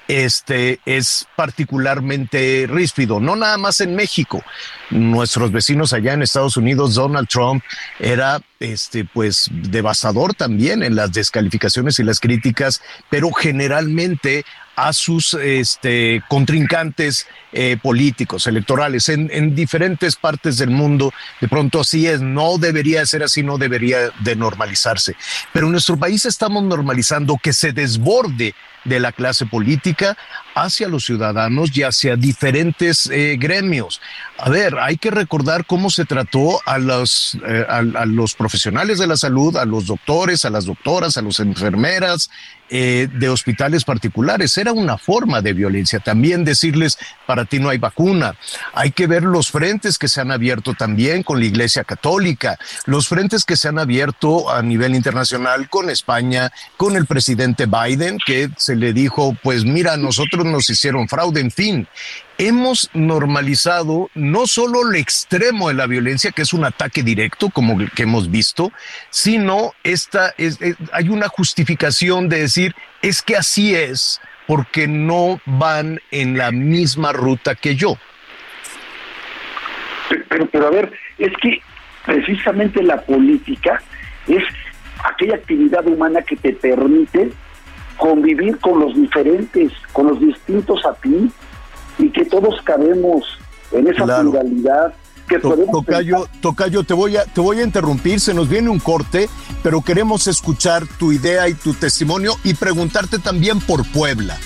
este es particularmente ríspido, no nada más en México. Nuestros vecinos allá en Estados Unidos, Donald Trump era este pues devastador también en las descalificaciones y las críticas, pero generalmente a sus este, contrincantes eh, políticos, electorales, en, en, diferentes partes del mundo. De pronto así es, no debería ser así, no debería de normalizarse. Pero en nuestro país estamos normalizando que se desborde de la clase política hacia los ciudadanos y hacia diferentes eh, gremios. A ver, hay que recordar cómo se trató a los, eh, a, los profesionales de la salud, a los doctores, a las doctoras, a las enfermeras eh, de hospitales particulares. Era una forma de violencia. También decirles, para ti no hay vacuna. Hay que ver los frentes que se han abierto también con la Iglesia Católica, los frentes que se han abierto a nivel internacional con España, con el presidente Biden, que se le dijo, pues mira, nosotros nos hicieron fraude, en fin. Hemos normalizado no solo el extremo de la violencia, que es un ataque directo, como el que hemos visto, sino esta, es, hay una justificación de decir, es que así es, porque no van en la misma ruta que yo. Pero, pero a ver, es que precisamente la política es aquella actividad humana que te permite convivir con los diferentes, con los distintos a ti, y que todos cabemos en esa pluralidad. Que tocayo, tocayo, te voy a te voy a interrumpir, se nos viene un corte, pero queremos escuchar tu idea y tu testimonio y preguntarte también por Puebla.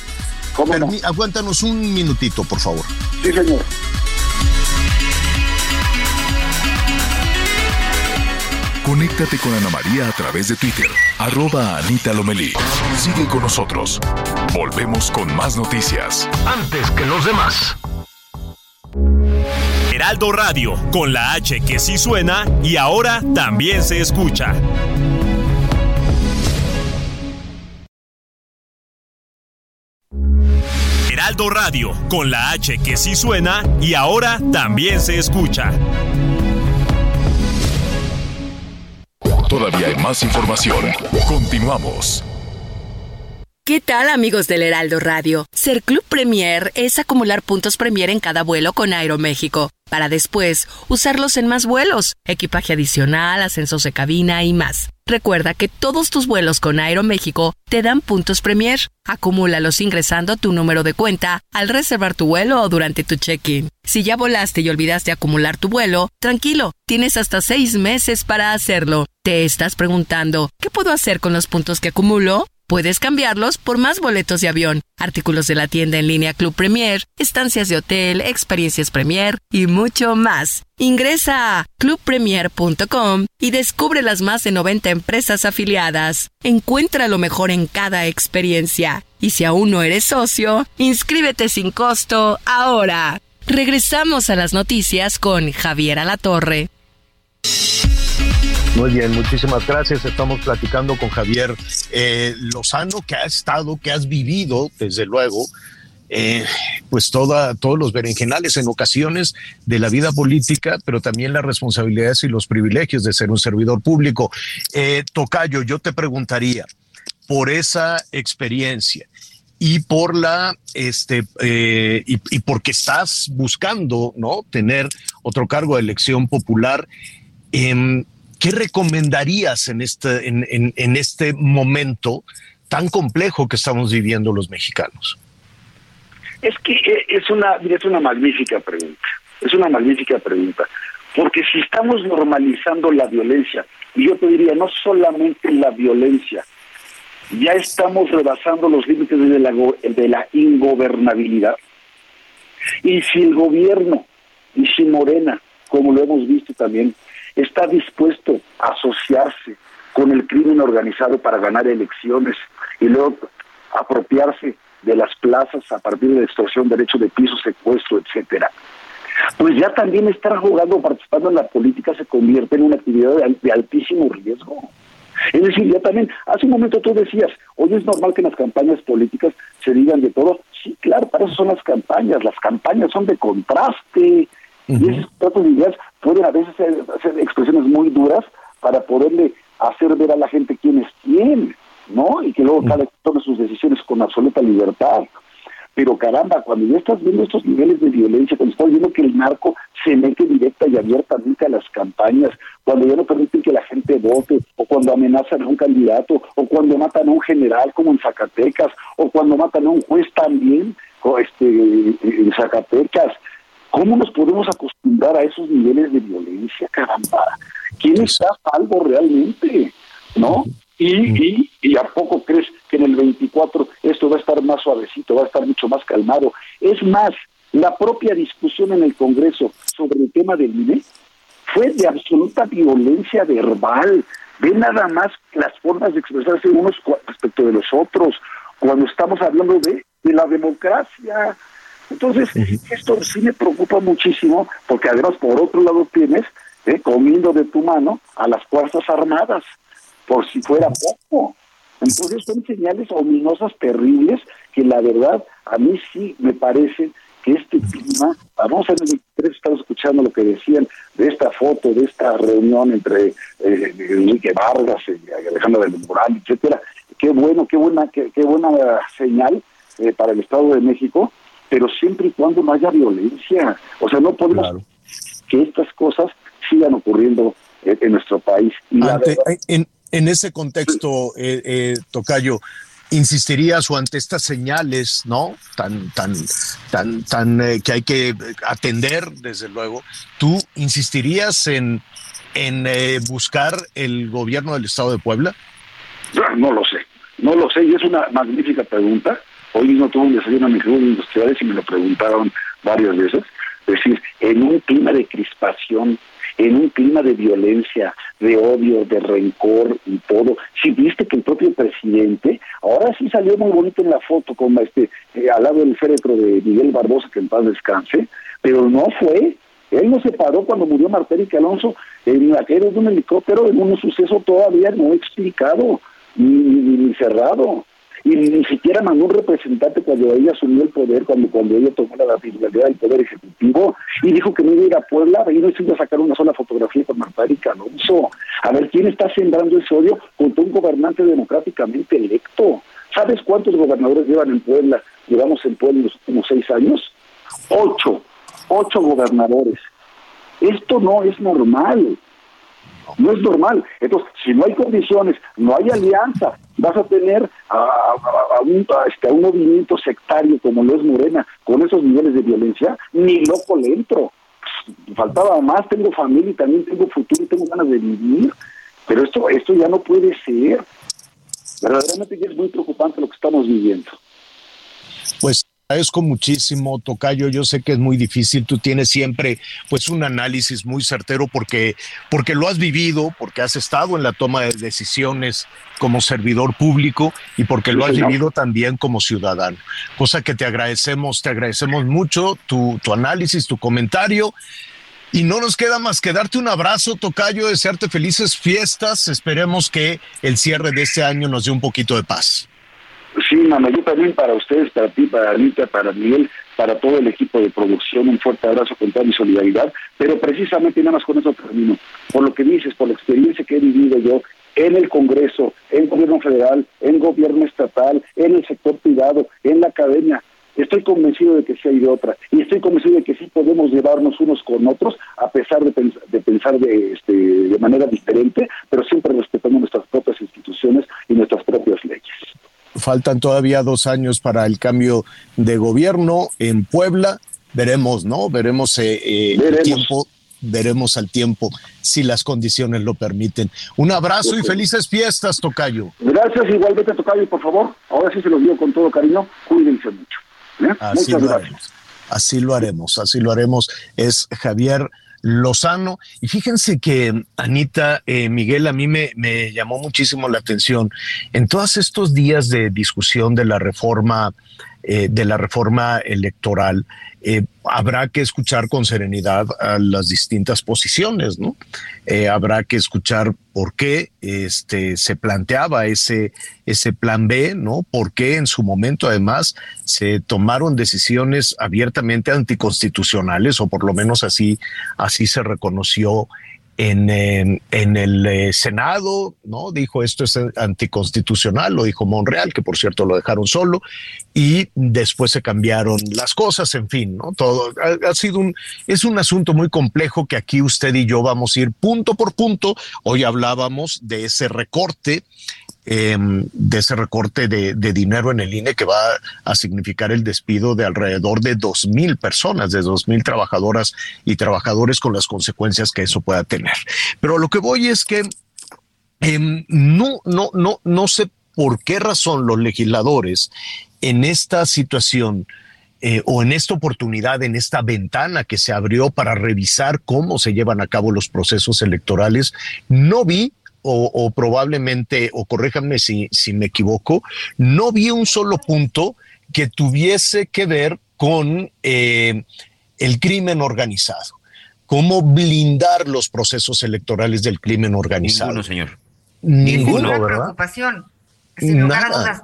Aguántanos un minutito, por favor. Sí, señor. Conéctate con Ana María a través de Twitter, arroba Anita Lomelí. Sigue con nosotros. Volvemos con más noticias. Antes que los demás. Heraldo Radio, con la H que sí suena y ahora también se escucha. Heraldo Radio, con la H que sí suena y ahora también se escucha. Todavía hay más información. Continuamos. ¿Qué tal amigos del Heraldo Radio? Ser Club Premier es acumular puntos Premier en cada vuelo con Aeroméxico, para después usarlos en más vuelos, equipaje adicional, ascensos de cabina y más. Recuerda que todos tus vuelos con Aeroméxico te dan puntos Premier. Acumúlalos ingresando tu número de cuenta al reservar tu vuelo o durante tu check-in. Si ya volaste y olvidaste acumular tu vuelo, tranquilo, tienes hasta seis meses para hacerlo. ¿Te estás preguntando qué puedo hacer con los puntos que acumulo? Puedes cambiarlos por más boletos de avión, artículos de la tienda en línea Club Premier, estancias de hotel, experiencias Premier y mucho más. Ingresa a clubpremier.com y descubre las más de 90 empresas afiliadas. Encuentra lo mejor en cada experiencia. Y si aún no eres socio, inscríbete sin costo ahora. Regresamos a las noticias con Javier Alatorre. Muy bien, muchísimas gracias. Estamos platicando con Javier eh, Lozano, que ha estado, que has vivido, desde luego, eh, pues toda, todos los berenjenales en ocasiones de la vida política, pero también las responsabilidades y los privilegios de ser un servidor público. Eh, Tocayo, yo te preguntaría, por esa experiencia y por la este y, y, porque estás buscando no tener otro cargo de elección popular eh, ¿qué recomendarías en este, en, en, este momento tan complejo que estamos viviendo los mexicanos? Es que eh, es una, es una magnífica pregunta, es una magnífica pregunta, porque si estamos normalizando la violencia, y yo te diría, no solamente la violencia, ya estamos rebasando los límites de la, de la ingobernabilidad. Y si el gobierno, y si Morena, como lo hemos visto también, está dispuesto a asociarse con el crimen organizado para ganar elecciones y luego apropiarse de las plazas a partir de extorsión, derecho de piso, secuestro, etcétera. Pues ya también estar jugando, participando en la política se convierte en una actividad de, altísimo riesgo. Es decir, ya también, hace un momento tú decías, hoy es normal que en las campañas políticas se digan de todo. Sí, claro, para eso son las campañas. Las campañas son de contraste. Uh -huh. Y esas cuatro ideas pueden a veces hacer, hacer, expresiones muy duras para poderle hacer ver a la gente quién es quién, ¿no? Y que luego uh -huh. cada uno tome sus decisiones con absoluta libertad. Pero caramba, cuando ya estás viendo estos niveles de violencia, cuando estás viendo que el narco se mete directa y abiertamente a las campañas, cuando ya no permiten que la gente vote, o cuando amenazan a un candidato, o cuando matan a un general como en Zacatecas, o cuando matan a un juez también este, en Zacatecas, ¿Cómo nos podemos acostumbrar a esos niveles de violencia, caramba? ¿Quién está a salvo realmente? ¿No? Y, y, y, a poco crees que en el 24 esto va a estar más suavecito, va a estar mucho más calmado. Es más, la propia discusión en el Congreso sobre el tema del INE fue de absoluta violencia verbal. Ve nada más las formas de expresarse unos respecto de los otros, cuando estamos hablando de, de la democracia, entonces, esto sí me preocupa muchísimo, porque además por otro lado tienes, eh, comiendo de tu mano, a las Fuerzas Armadas, por si fuera poco. Entonces son señales ominosas, terribles, que la verdad a mí sí me parece que este clima, vamos a ver, estamos escuchando lo que decían de esta foto, de esta reunión entre eh, Enrique Vargas y Alejandro del Moral, etcétera, qué bueno, qué buena, qué, qué buena señal eh, para el Estado de México, pero siempre y cuando no haya violencia. O sea, no podemos claro. que estas cosas sigan ocurriendo en, en nuestro país. Y Ante, verdad, en, en, ese contexto, eh, eh, Tocayo, insistirías o ante estas señales, ¿no? Tan, tan, tan, tan eh, que hay que atender, desde luego, ¿tú insistirías en, en eh, buscar el gobierno del Estado de Puebla? No, no lo sé, no lo sé, y es una magnífica pregunta Hoy mismo tuve un desayuno a mis industriales y me lo preguntaron varias veces. Es decir, en un clima de crispación, en un clima de violencia, de odio, de rencor y todo. Si viste que el propio presidente, ahora sí salió muy bonito en la foto, como este, eh, al lado del féretro de Miguel Barbosa, que en paz descanse, pero no fue. Él no se paró cuando murió Martérica Alonso en la de un helicóptero en un suceso todavía no explicado ni cerrado y ni siquiera mandó un representante cuando ella asumió el poder, cuando, cuando ella tomó la titularidad del poder ejecutivo, y dijo que no iba a ir a Puebla, y no se iba a sacar una sola fotografía con Marta Erika Alonso. A ver, ¿quién está sembrando ese odio contra un gobernante democráticamente electo? ¿Sabes cuántos gobernadores llevan en Puebla? Llevamos en Puebla los últimos seis años. Ocho, ocho gobernadores. Esto no es normal. No es normal. Entonces, si no hay condiciones, no hay alianza, vas a tener a, un, este, a, un, movimiento sectario como lo es Morena, con esos niveles de violencia, ni loco le entro. Faltaba más, tengo familia y también tengo futuro y tengo ganas de vivir, pero esto, esto ya no puede ser. Verdaderamente ya es muy preocupante lo que estamos viviendo. Pues agradezco muchísimo, Tocayo. Yo sé que es muy difícil. Tú tienes siempre, pues, un análisis muy certero porque, porque lo has vivido, porque has estado en la toma de decisiones como servidor público y porque lo has vivido también como ciudadano. Cosa que te agradecemos, te agradecemos mucho tu, tu análisis, tu comentario. Y no nos queda más que darte un abrazo, Tocayo, desearte felices fiestas. Esperemos que el cierre de este año nos dé un poquito de paz. Sí, mamá, yo también para ustedes, para ti, para Anita, para Miguel, para todo el equipo de producción, un fuerte abrazo con toda mi solidaridad, pero precisamente nada más con eso termino. Por lo que dices, por la experiencia que he vivido yo en el Congreso, en gobierno federal, en gobierno estatal, en el sector privado, en la academia, Estoy convencido de que sí hay de otra y estoy convencido de que sí podemos llevarnos unos con otros a pesar de, de pensar de, este, de manera diferente, pero siempre respetando nuestras propias instituciones y nuestras propias. Faltan todavía dos años para el cambio de gobierno en Puebla. Veremos, ¿no? Veremos, eh, eh, el tiempo veremos al tiempo si las condiciones lo permiten. Un abrazo y felices fiestas, Tocayo. Gracias, igualmente, Tocayo, por favor. Ahora sí se los digo con todo cariño. Cuídense mucho. ¿Eh? Así lo haremos. Así lo haremos, así lo haremos. Es Javier Lozano. Y fíjense que, Anita, eh, Miguel, a mí me, me, llamó muchísimo la atención en todos estos días de discusión de la reforma, eh, de la reforma electoral. Eh, habrá que escuchar con serenidad a las distintas posiciones, ¿no? Eh, habrá que escuchar por qué este, se planteaba ese, ese plan B, ¿no? Por qué en su momento además se tomaron decisiones abiertamente anticonstitucionales, o por lo menos así, así se reconoció en, en, el eh, Senado, ¿no? Dijo esto es anticonstitucional, lo dijo Monreal, que por cierto lo dejaron solo, y después se cambiaron las cosas, en fin, ¿no? Todo ha, sido un, es un asunto muy complejo que aquí usted y yo vamos a ir punto por punto. Hoy hablábamos de ese recorte Em, de ese recorte de, dinero en el INE que va a significar el despido de alrededor de dos mil personas, de dos mil trabajadoras y trabajadores con las consecuencias que eso pueda tener. Pero lo que voy es que em, no, no, no, no sé por qué razón los legisladores en esta situación eh, o en esta oportunidad, en esta ventana que se abrió para revisar cómo se llevan a cabo los procesos electorales, no vi o, probablemente, o corréjanme si, si me equivoco, no vi un solo punto que tuviese que ver con eh, el crimen organizado. ¿Cómo blindar los procesos electorales del crimen organizado? Ninguno, señor. Ninguno, ¿verdad? preocupación. Sin lugar a dudas.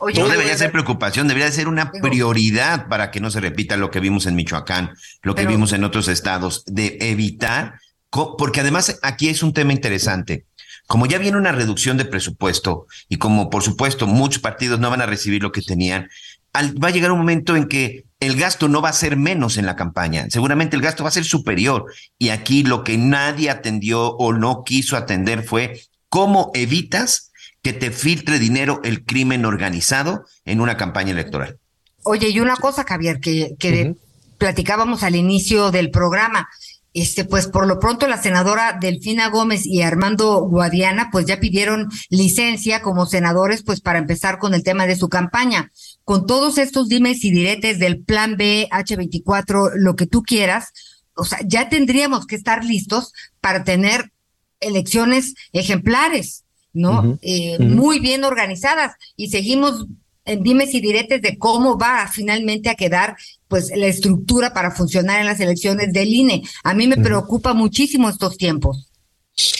no debería ser preocupación, debería ser una prioridad para que no se repita lo que vimos en Michoacán, lo que vimos en otros estados, de evitar, porque además aquí es un tema interesante como ya viene una reducción de presupuesto y como por supuesto muchos partidos no van a recibir lo que tenían, va a llegar un momento en que el gasto no va a ser menos en la campaña, seguramente el gasto va a ser superior. Y aquí lo que nadie atendió o no quiso atender fue cómo evitas que te filtre dinero el crimen organizado en una campaña electoral. Oye, y una cosa, Javier, que, que platicábamos al inicio del programa, este, pues por lo pronto la senadora Delfina Gómez y Armando Guadiana, pues ya pidieron licencia como senadores, pues para empezar con el tema de su campaña. Con todos estos dimes y diretes del plan B, H24, lo que tú quieras, o sea, ya tendríamos que estar listos para tener elecciones ejemplares, ¿no? eh, Muy bien organizadas y seguimos dimes y diretes de cómo va finalmente a quedar pues la estructura para funcionar en las elecciones del INE. A mí me preocupa muchísimo estos tiempos.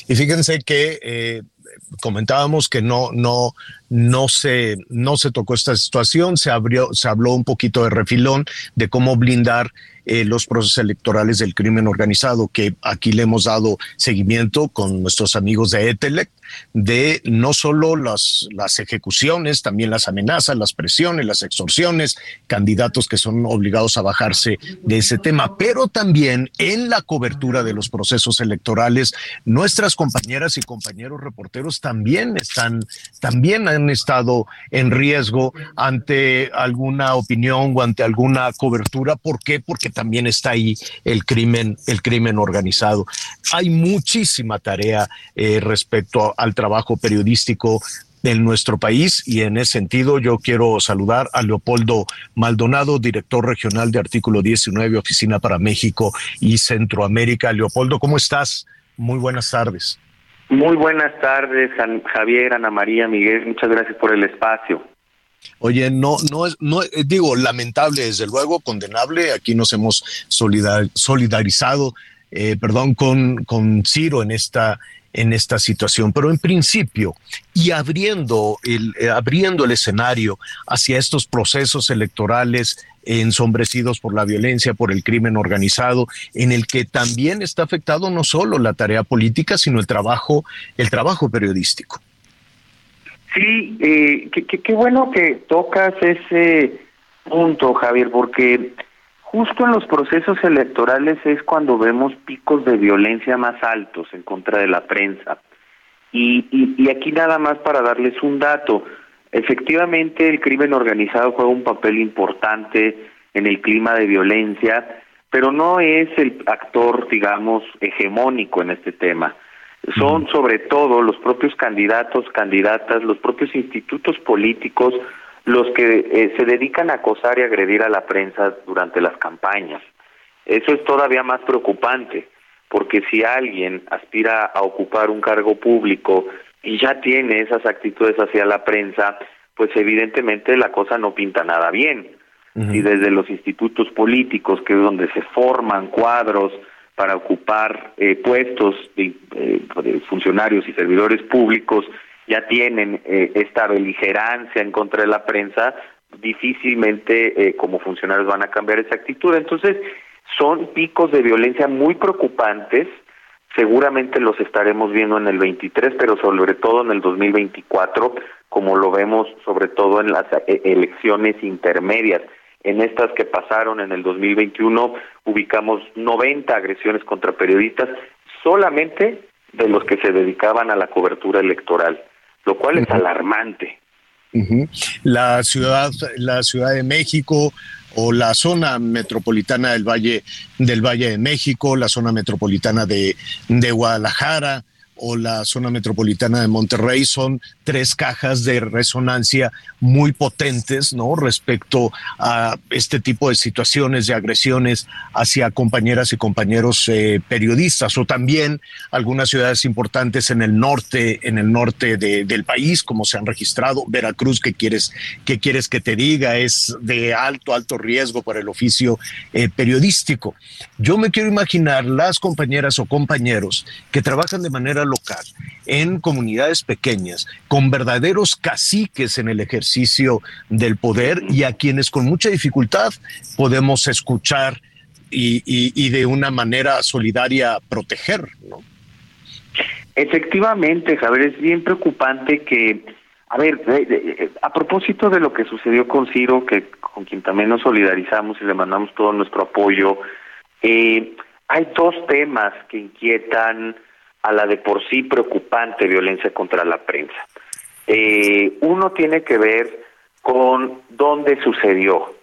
Y fíjense que eh, comentábamos que no, no, no se, no se tocó esta situación, se abrió, se habló un poquito de refilón de cómo blindar eh, los procesos electorales del crimen organizado, que aquí le hemos dado seguimiento con nuestros amigos de ETELEC, de no solo las, las ejecuciones, también las amenazas, las presiones, las extorsiones, candidatos que son obligados a bajarse de ese tema, pero también en la cobertura de los procesos electorales, nuestras compañeras y compañeros reporteros también están, también han estado en riesgo ante alguna opinión o ante alguna cobertura. ¿Por qué? Porque también está ahí el crimen, el crimen organizado. Hay muchísima tarea eh, respecto al trabajo periodístico en nuestro país y en ese sentido yo quiero saludar a Leopoldo Maldonado, director regional de Artículo 19, Oficina para México y Centroamérica. Leopoldo, ¿cómo estás? Muy buenas tardes. Muy buenas tardes, Javier, Ana María, Miguel, muchas gracias por el espacio. Oye, no, no es, eh, digo, lamentable, desde luego, condenable. Aquí nos hemos solidarizado eh, perdón, con, con Ciro en esta, en esta situación. Pero en principio, y abriendo el, eh, abriendo el escenario hacia estos procesos electorales ensombrecidos por la violencia, por el crimen organizado, en el que también está afectado no solo la tarea política, sino el trabajo, el trabajo periodístico. Sí, eh, qué bueno que tocas ese punto, Javier, porque Justo en los procesos electorales es cuando vemos picos de violencia más altos en contra de la prensa. Y, y, aquí nada más para darles un dato. Efectivamente, el crimen organizado juega un papel importante en el clima de violencia, pero no es el actor, digamos, hegemónico en este tema. Son sobre todo los propios candidatos, candidatas, los propios institutos políticos, los que eh, se dedican a acosar y agredir a la prensa durante las campañas. Eso es todavía más preocupante, porque si alguien aspira a ocupar un cargo público y ya tiene esas actitudes hacia la prensa, pues evidentemente la cosa no pinta nada bien. Y desde los institutos políticos, que es donde se forman cuadros para ocupar eh, puestos de, eh, de funcionarios y servidores públicos, ya tienen eh, esta beligerancia en contra de la prensa, difícilmente eh, como funcionarios van a cambiar esa actitud. Entonces, son picos de violencia muy preocupantes, seguramente los estaremos viendo en el 23, pero sobre todo en el 2024, como lo vemos sobre todo en las eh, elecciones intermedias. En estas que pasaron en el 2021 ubicamos 90 agresiones contra periodistas solamente de los que se dedicaban a la cobertura electoral lo cual es alarmante. La ciudad, la Ciudad de México o la zona metropolitana del Valle del Valle de México, la zona metropolitana de, de Guadalajara, o la zona metropolitana de Monterrey son tres cajas de resonancia muy potentes, ¿no? Respecto a este tipo de situaciones de agresiones hacia compañeras y compañeros eh, periodistas, o también algunas ciudades importantes en el norte, en el norte del país, como se han registrado. Veracruz, que quieres, que quieres que te diga, es de alto, alto riesgo para el oficio eh, periodístico. Yo me quiero imaginar las compañeras o compañeros que trabajan de manera local, en comunidades pequeñas, con verdaderos caciques en el ejercicio del poder y a quienes con mucha dificultad podemos escuchar y, de una manera solidaria proteger. Efectivamente, Javier, es bien preocupante que, a ver, a propósito de lo que sucedió con Ciro, que con quien también nos solidarizamos y le mandamos todo nuestro apoyo, eh, hay dos temas que inquietan a la de por sí preocupante violencia contra la prensa. Eh, uno tiene que ver con dónde sucedió,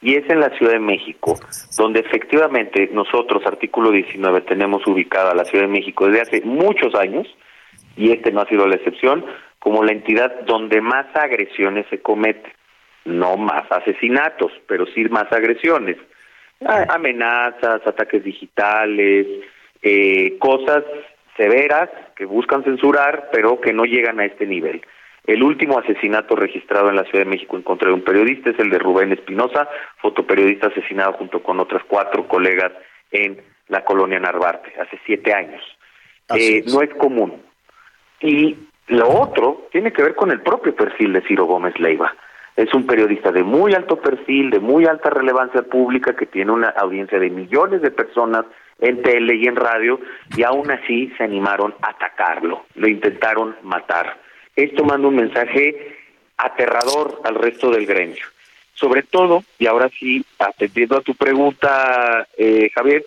y es en la Ciudad de México, donde efectivamente nosotros, artículo 19, tenemos ubicada la Ciudad de México desde hace muchos años, y este no ha sido la excepción, como la entidad donde más agresiones se cometen. No más asesinatos, pero sí más agresiones. Amenazas, ataques digitales, eh, cosas severas que buscan censurar, pero que no llegan a este nivel. El último asesinato registrado en la Ciudad de México en contra de un periodista es el de Rubén Espinosa, fotoperiodista asesinado junto con otras cuatro colegas en la colonia Narvarte, hace siete años. Eh, no es común. Y lo otro tiene que ver con el propio perfil de Ciro Gómez Leiva. Es un periodista de muy alto perfil, de muy alta relevancia pública, que tiene una audiencia de millones de personas en tele y en radio, y aún así se animaron a atacarlo, lo intentaron matar. Esto manda un mensaje aterrador al resto del gremio. Sobre todo, y ahora sí, atendiendo a tu pregunta, eh, Javier,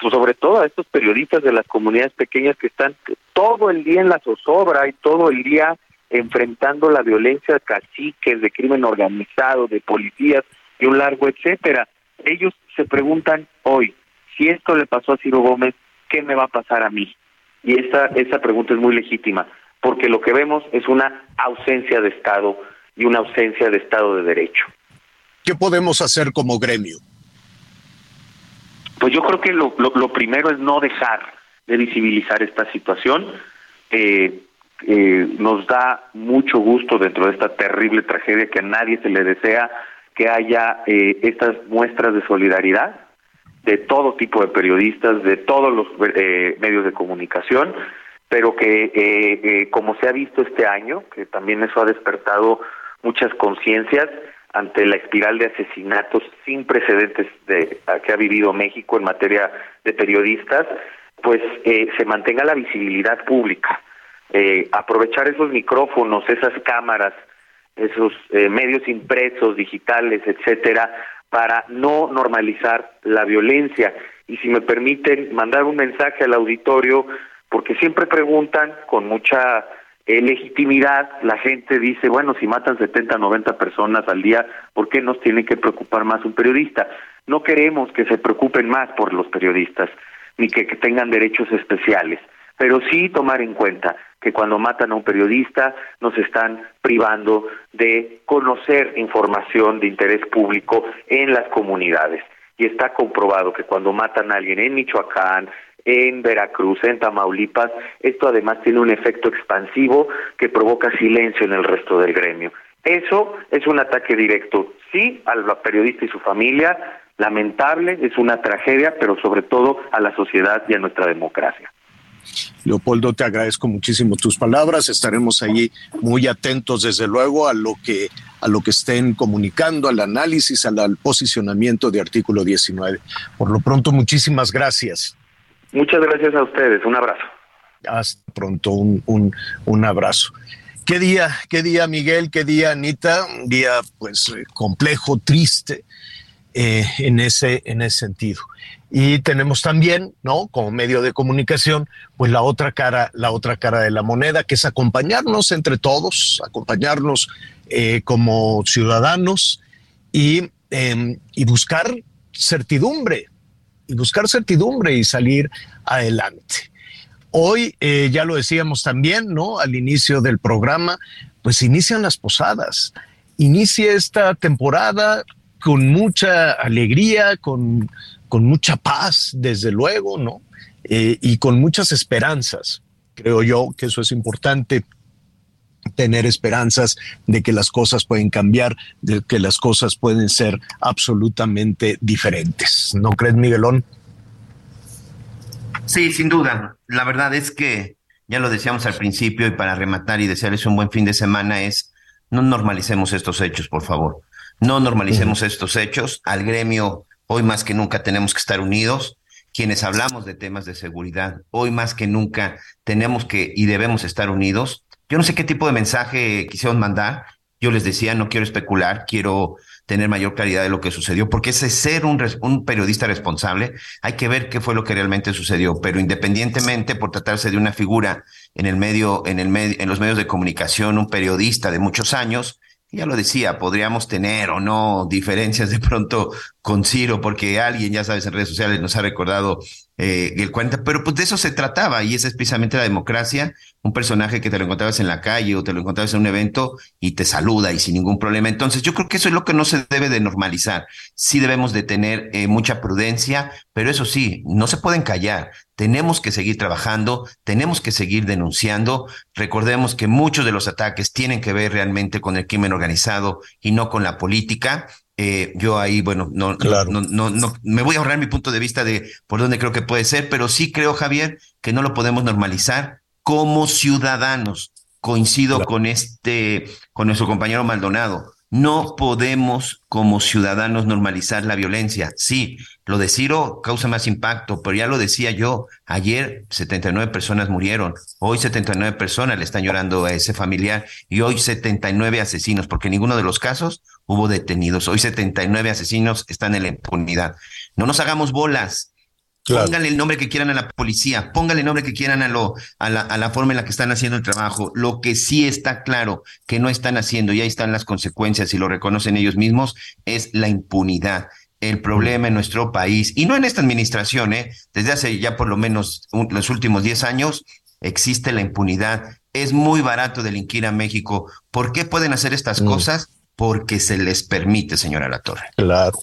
pues sobre todo a estos periodistas de las comunidades pequeñas que están todo el día en la zozobra y todo el día enfrentando la violencia de caciques, de crimen organizado, de policías y un largo etcétera. Ellos se preguntan hoy, si esto le pasó a Ciro Gómez, ¿qué me va a pasar a mí? Y esa, esa pregunta es muy legítima, porque lo que vemos es una ausencia de Estado y una ausencia de Estado de Derecho. ¿Qué podemos hacer como gremio? Pues yo creo que lo, lo, primero es no dejar de visibilizar esta situación. Eh, eh, nos da mucho gusto dentro de esta terrible tragedia que a nadie se le desea que haya eh, estas muestras de solidaridad de todo tipo de periodistas, de todos los eh, medios de comunicación, pero que eh, eh, como se ha visto este año, que también eso ha despertado muchas conciencias ante la espiral de asesinatos sin precedentes de, que ha vivido México en materia de periodistas, pues se mantenga la visibilidad pública. aprovechar esos micrófonos, esas cámaras, esos medios impresos, digitales, etcétera, para no normalizar la violencia. Y si me permiten mandar un mensaje al auditorio, porque siempre preguntan con mucha eh, legitimidad, la gente dice, bueno, si matan 70, 90 personas al día, ¿por qué nos tiene que preocupar más un periodista? No queremos que se preocupen más por los periodistas, ni que tengan derechos especiales, pero sí tomar en cuenta que cuando matan a un periodista nos están privando de conocer información de interés público en las comunidades. Y está comprobado que cuando matan a alguien en Michoacán, en Veracruz, en Tamaulipas, esto además tiene un efecto expansivo que provoca silencio en el resto del gremio. Eso es un ataque directo, sí, al periodista y su familia, lamentable, es una tragedia, pero sobre todo a la sociedad y a nuestra democracia. Leopoldo, te agradezco muchísimo tus palabras. Estaremos allí muy atentos, desde luego, a lo que a lo que estén comunicando, al análisis, al, posicionamiento de artículo 19. Por lo pronto, muchísimas gracias. Muchas gracias a ustedes. Un abrazo. Hasta pronto, un, un, un abrazo. ¿Qué día, qué día, Miguel? ¿Qué día, Anita? Un día, pues, complejo, triste eh, en, ese, en ese sentido. Y tenemos también, ¿no? Como medio de comunicación, pues la otra cara, la otra cara de la moneda, que es acompañarnos entre todos, acompañarnos eh, como ciudadanos y, em, y buscar certidumbre, y buscar certidumbre y salir adelante. Hoy, eh, ya lo decíamos también, ¿no? Al inicio del programa, pues inician las posadas. Inicia esta temporada con mucha alegría, con, con mucha paz, desde luego, ¿no? Eh, y con muchas esperanzas. Creo yo que eso es importante tener esperanzas de que las cosas pueden cambiar, de que las cosas pueden ser absolutamente diferentes. ¿No crees, Miguelón? Sí, sin duda. La verdad es que ya lo decíamos al principio y para rematar y desearles un buen fin de semana es no normalicemos estos hechos, por favor. No normalicemos estos hechos. Al gremio, hoy más que nunca tenemos que estar unidos. Quienes hablamos de temas de seguridad, hoy más que nunca tenemos que y debemos estar unidos. Yo no sé qué tipo de mensaje quisieron mandar. Yo les decía, no quiero especular, quiero tener mayor claridad de lo que sucedió, porque ese ser un, un, periodista responsable, hay que ver qué fue lo que realmente sucedió, pero independientemente por tratarse de una figura en el medio, en el medio, en los medios de comunicación, un periodista de muchos años, ya lo decía, podríamos tener o no diferencias de pronto con Ciro, porque alguien, ya sabes, en redes sociales nos ha recordado eh, el cuenta, pero pues de eso se trataba y esa es precisamente la democracia, un personaje que te lo encontrabas en la calle o te lo encontrabas en un evento y te saluda y sin ningún problema. Entonces yo creo que eso es lo que no se debe de normalizar. Sí debemos de tener eh, mucha prudencia, pero eso sí, no se pueden callar. Tenemos que seguir trabajando, tenemos que seguir denunciando. Recordemos que muchos de los ataques tienen que ver realmente con el crimen organizado y no con la política. Eh, yo ahí, bueno, no, no, no, no, me voy a ahorrar mi punto de vista de por dónde creo que puede ser, pero sí creo, Javier, que no lo podemos normalizar como ciudadanos. Coincido con este, con nuestro compañero Maldonado. No podemos como ciudadanos normalizar la violencia. Sí, lo de Ciro causa más impacto, pero ya lo decía yo, ayer 79 personas murieron, hoy 79 personas le están llorando a ese familiar y hoy 79 asesinos, porque en ninguno de los casos hubo detenidos. Hoy 79 asesinos están en la impunidad. No nos hagamos bolas. Pónganle el nombre que quieran a la policía, pónganle el nombre que quieran a, lo, a, la, a la forma en la que están haciendo el trabajo. Lo que sí está claro que no están haciendo, y ahí están las consecuencias y lo reconocen ellos mismos, es la impunidad el problema en nuestro país, y no en esta administración, ¿eh? desde hace ya por lo menos los últimos 10 años, existe la impunidad. Es muy barato delinquir a México. ¿Por qué pueden hacer estas mm. cosas? Porque se les permite, señora La Torre. Claro.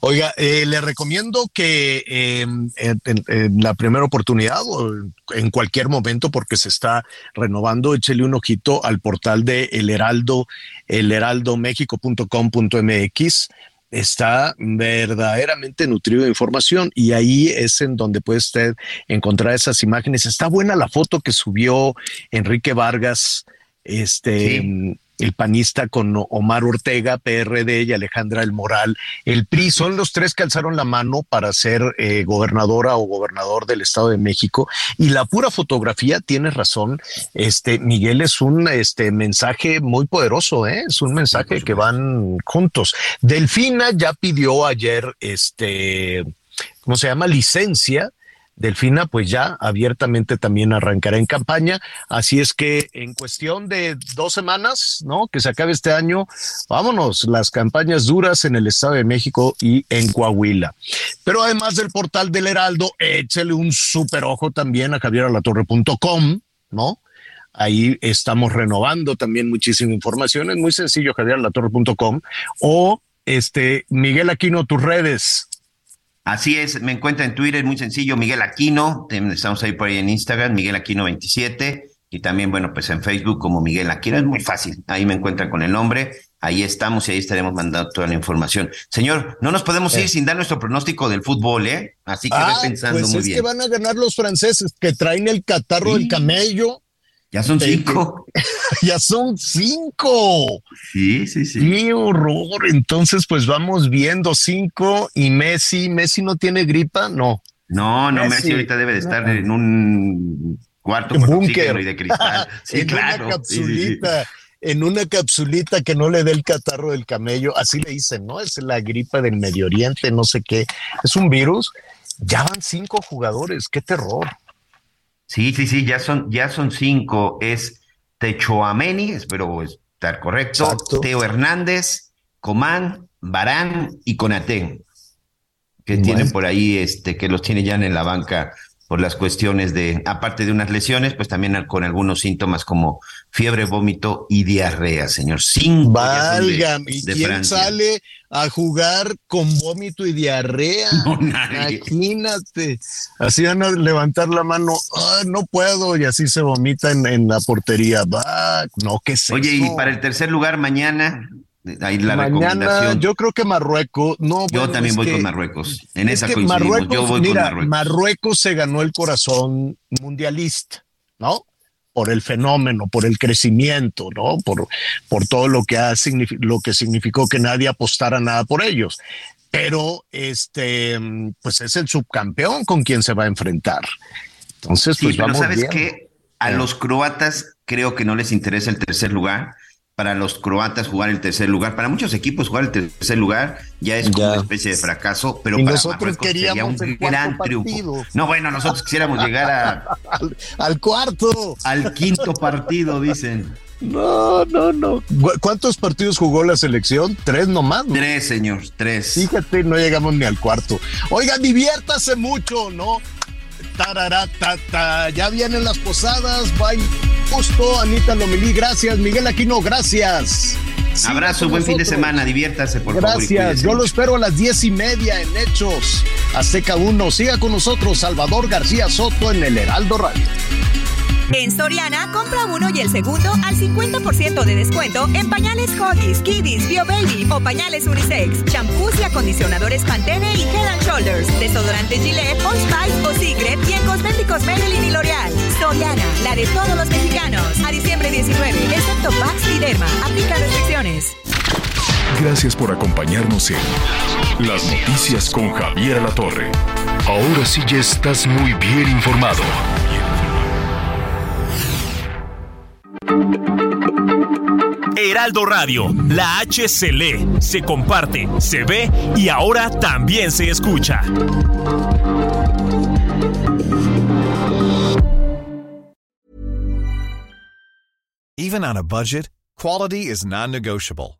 Oiga, eh, le recomiendo que em, en, la primera oportunidad o en cualquier momento, porque se está renovando, échele un ojito al portal de El Heraldo, elheraldomexico.com.mx. está verdaderamente nutrido de información y ahí es en donde puede usted encontrar esas imágenes. Está buena la foto que subió Enrique Vargas, este, el panista con Omar Ortega, PRD y Alejandra El Moral. El PRI son los tres que alzaron la mano para ser eh, gobernadora o gobernador del Estado de México. Y la pura fotografía, tiene razón, este Miguel es un este mensaje muy poderoso, ¿eh? es un mensaje que van juntos. Delfina ya pidió ayer este, ¿cómo se llama? Licencia Delfina pues ya abiertamente también arrancará en campaña, así es que en cuestión de dos semanas, ¿no? Que se acabe este año, vámonos, las campañas duras en el Estado de México y en Coahuila. Pero además del portal del Heraldo, échele un super ojo también a javieralatorre.com, ¿no? Ahí estamos renovando también muchísima información. Es muy sencillo, javieralatorre.com o este Miguel Aquino, tus redes. Así es, me encuentra en Twitter, muy sencillo, Miguel Aquino, estamos ahí por ahí en Instagram, Miguel Aquino 27, y también, bueno, pues en Facebook como Miguel Aquino, es muy fácil, ahí me encuentran con el nombre, ahí estamos y ahí estaremos mandando toda la información. Señor, no nos podemos ir eh. sin dar nuestro pronóstico del fútbol, ¿eh? Así que ah, pensando pues muy es que van a ganar los franceses que traen el catarro del camello ya son cinco. ya son cinco. Sí, sí, sí. Qué horror. Entonces, pues vamos viendo cinco y Messi. ¿Messi no tiene gripa? No. No, no, Messi, ahorita debe de estar en un cuarto con búnker y de cristal. Sí, en claro. Una capsulita. en una capsulita que no le dé el catarro del camello, así le dicen, ¿no? Es la gripa del Medio Oriente, no sé qué. Es un virus. Ya van cinco jugadores, qué terror. Sí, sí, sí, ya son, ya son cinco. Es Techoameni, espero estar correcto. Teo Hernández, Comán, Barán y Conate, que tienen por ahí, este, que los tiene ya en la banca por las cuestiones de, aparte de unas lesiones, pues también con algunos síntomas como fiebre, vómito y diarrea, señor. Cinco Válgame, ¿y quién sale a jugar con vómito y diarrea? Imagínate. Así van a levantar la mano, no puedo, y así se vomita en, la portería. Va, no, qué sé. Oye, y para el tercer lugar mañana, Ahí la Mañana, yo creo que Marruecos, no. Yo también voy con Marruecos. En esa que Marruecos, yo voy con Marruecos. Marruecos se ganó el corazón mundialista, ¿no? Por el fenómeno, por el crecimiento, ¿no? Por, por todo lo que ha lo que significó que nadie apostara nada por ellos. Pero este, pues es el subcampeón con quien se va a enfrentar. Entonces, pues pero vamos sabes que a los croatas creo que no les interesa el tercer lugar para los croatas jugar el tercer lugar. Para muchos equipos jugar el tercer lugar ya es como una especie de fracaso, pero para nosotros queríamos sería un gran triunfo. No, bueno, nosotros quisiéramos llegar a, al, cuarto, al quinto partido, dicen. No, no, no. ¿Cuántos partidos jugó la selección? Tres nomás. Tres, señor, tres. Fíjate, no llegamos ni al cuarto. Oiga, diviértase mucho, ¿no? Ya vienen las posadas. Bye. Justo, Anita Lomelí, gracias. Miguel Aquino, gracias. Abrazo, buen fin de semana, diviértase por favor. Gracias, yo lo espero a las diez y media en Hechos Azteca 1. Siga con nosotros Salvador García Soto en el Heraldo Radio. En Soriana, compra uno y el segundo al 50% de descuento en pañales Huggies, Kiddies, Bio Baby o pañales unisex, champús y acondicionadores Pantene y Head and Shoulders, desodorante Gillette, Old Spice o Secret y en cosméticos Maybelline y L'Oreal. Soriana, la de todos los mexicanos. A diciembre 19, excepto Pax y Derma. Aplica restricciones. Gracias por acompañarnos en Las Noticias con Javier Alatorre. Ahora sí ya estás muy bien informado. Heraldo Radio, la H se lee, se comparte, se ve y ahora también se escucha. Even on a budget, quality is non-negotiable.